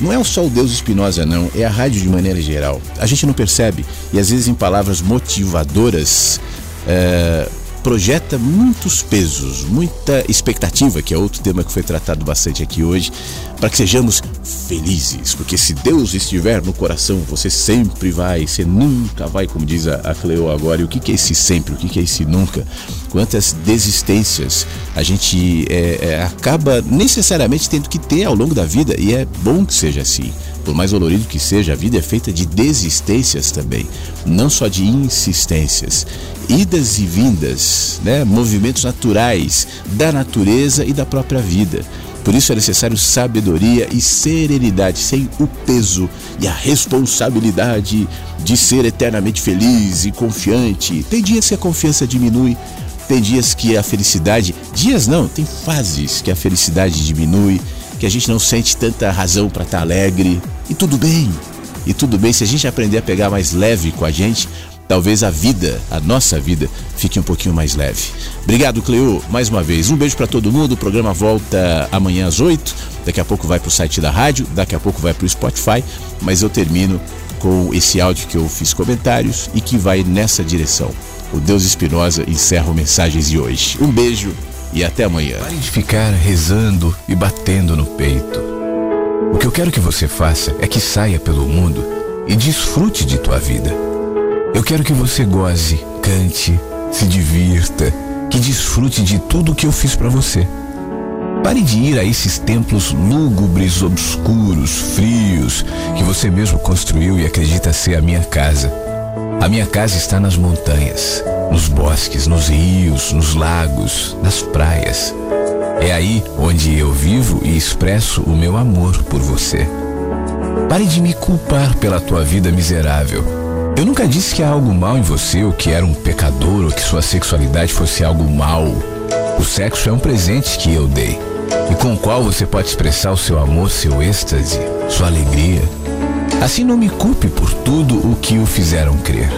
S5: Não é só o Deus Espinosa, não, é a rádio de maneira geral. A gente não percebe, e às vezes em palavras motivadoras, é, projeta muitos pesos, muita expectativa, que é outro tema que foi tratado bastante aqui hoje, para que sejamos felizes, porque se Deus estiver no coração, você sempre vai, você nunca vai, como diz a, Cleo agora. E o que, que é esse sempre? O que, que é esse nunca? Quantas desistências a gente é, é, acaba necessariamente tendo que ter ao longo da vida, e é bom que seja assim. Por mais dolorido que seja, a vida é feita de desistências também, não só de insistências. Idas e vindas, né? movimentos naturais da natureza e da própria vida. Por isso é necessário sabedoria e serenidade, sem o peso e a responsabilidade de ser eternamente feliz e confiante. Tem dias que a confiança diminui, tem dias que a felicidade. Dias não, tem fases que a felicidade diminui, que a gente não sente tanta razão para estar tá alegre. E tudo bem. E tudo bem se a gente aprender a pegar mais leve com a gente, talvez a vida, a nossa vida, fique um pouquinho mais leve. Obrigado, Cleo, mais uma vez. Um beijo para todo mundo. O programa volta amanhã às 8. Daqui a pouco vai para o site da rádio, daqui a pouco vai para o Spotify, mas eu termino com esse áudio que eu fiz comentários e que vai nessa direção. O Deus Espinosa encerra o Mensagens de hoje. Um beijo e até amanhã.
S1: Pare de ficar rezando e batendo no peito. O que eu quero que você faça é que saia pelo mundo e desfrute de tua vida. Eu quero que você goze, cante, se divirta, que desfrute de tudo o que eu fiz para você. Pare de ir a esses templos lúgubres, obscuros, frios, que você mesmo construiu e acredita ser a minha casa. A minha casa está nas montanhas, nos bosques, nos rios, nos lagos, nas praias. É aí onde eu vivo e expresso o meu amor por você. Pare de me culpar pela tua vida miserável. Eu nunca disse que há algo mal em você, ou que era um pecador, ou que sua sexualidade fosse algo mal. O sexo é um presente que eu dei, e com o qual você pode expressar o seu amor, seu êxtase, sua alegria. Assim não me culpe por tudo o que o fizeram crer.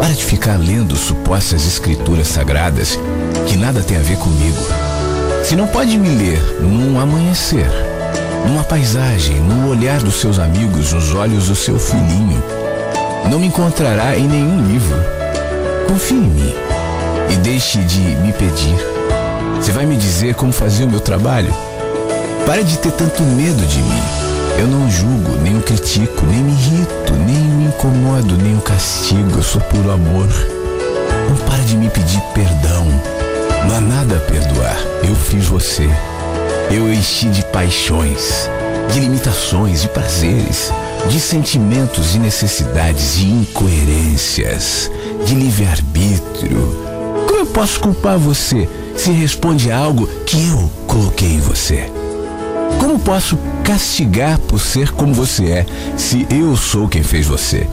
S1: Para de ficar lendo supostas escrituras sagradas que nada tem a ver comigo. Se não pode me ler num amanhecer, numa paisagem, no olhar dos seus amigos, nos olhos do seu filhinho, não me encontrará em nenhum livro. Confie em mim e deixe de me pedir. Você vai me dizer como fazer o meu trabalho? Pare de ter tanto medo de mim. Eu não julgo, nem o critico, nem me irrito, nem me incomodo, nem o castigo. Eu sou puro amor. Não pare de me pedir perdão. Não há nada a perdoar. Eu fiz você. Eu enchi de paixões, de limitações, de prazeres de sentimentos e necessidades, de incoerências, de livre-arbítrio. Como eu posso culpar você se responde a algo que eu coloquei em você? Como posso castigar por ser como você é se eu sou quem fez você?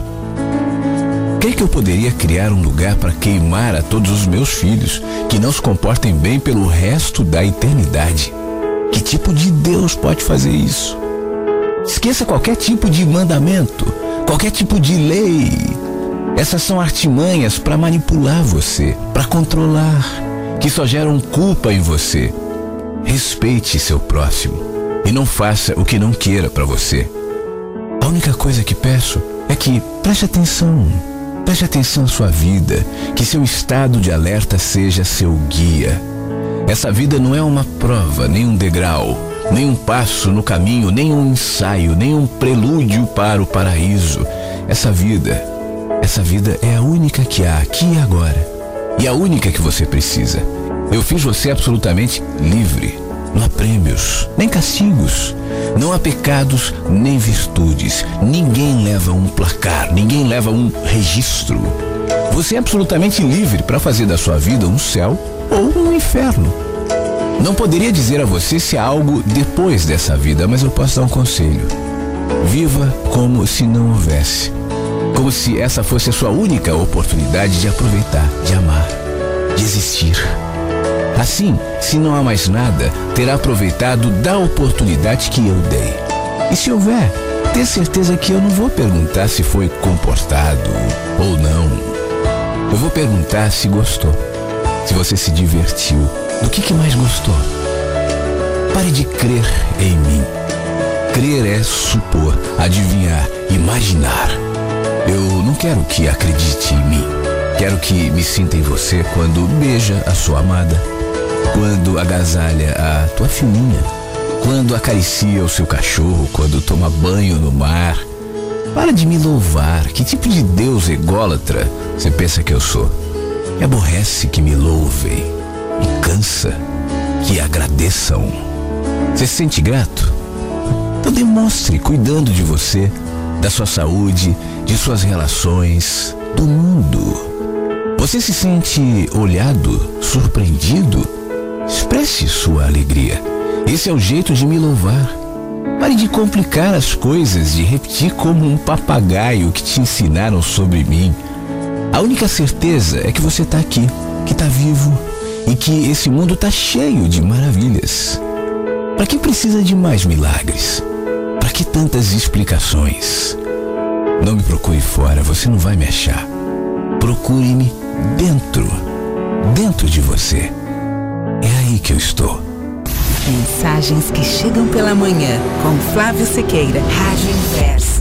S1: Crê que eu poderia criar um lugar para queimar a todos os meus filhos que não se comportem bem pelo resto da eternidade? Que tipo de Deus pode fazer isso? Esqueça qualquer tipo de mandamento, qualquer tipo de lei. Essas são artimanhas para manipular você, para controlar, que só geram culpa em você. Respeite seu próximo e não faça o que não queira para você. A única coisa que peço é que preste atenção.
S5: Preste atenção à sua vida, que seu estado de alerta seja seu guia. Essa vida não é uma prova, nem um degrau, nem um passo no caminho, nem um ensaio, nem um prelúdio para o paraíso. Essa vida, essa vida é a única que há aqui e agora. E a única que você precisa. Eu fiz você absolutamente livre. Não há prêmios, nem castigos. Não há pecados, nem virtudes. Ninguém leva um placar, ninguém leva um registro. Você é absolutamente livre para fazer da sua vida um céu ou um inferno. Não poderia dizer a você se há algo depois dessa vida, mas eu posso dar um conselho. Viva como se não houvesse. Como se essa fosse a sua única oportunidade de aproveitar, de amar, de existir. Assim, se não há mais nada, terá aproveitado da oportunidade que eu dei. E se houver, tenha certeza que eu não vou perguntar se foi comportado ou não. Eu vou perguntar se gostou, se você se divertiu, do que, que mais gostou. Pare de crer em mim. Crer é supor, adivinhar, imaginar. Eu não quero que acredite em mim. Quero que me sinta em você quando beija a sua amada, quando agasalha a tua filhinha, quando acaricia o seu cachorro, quando toma banho no mar. Para de me louvar. Que tipo de Deus ególatra você pensa que eu sou? Me aborrece que me louvem. Me cansa que agradeçam. Você se sente grato? Então demonstre cuidando de você, da sua saúde, de suas relações, do mundo. Você se sente olhado, surpreendido? Expresse sua alegria. Esse é o jeito de me louvar. Pare de complicar as coisas, de repetir como um papagaio que te ensinaram sobre mim. A única certeza é que você está aqui, que está vivo e que esse mundo está cheio de maravilhas. Para que precisa de mais milagres? Para que tantas explicações? Não me procure fora, você não vai me achar. Procure-me dentro, dentro de você. É aí que eu estou.
S4: Mensagens que chegam pela manhã com Flávio Sequeira, Rádio Inverso.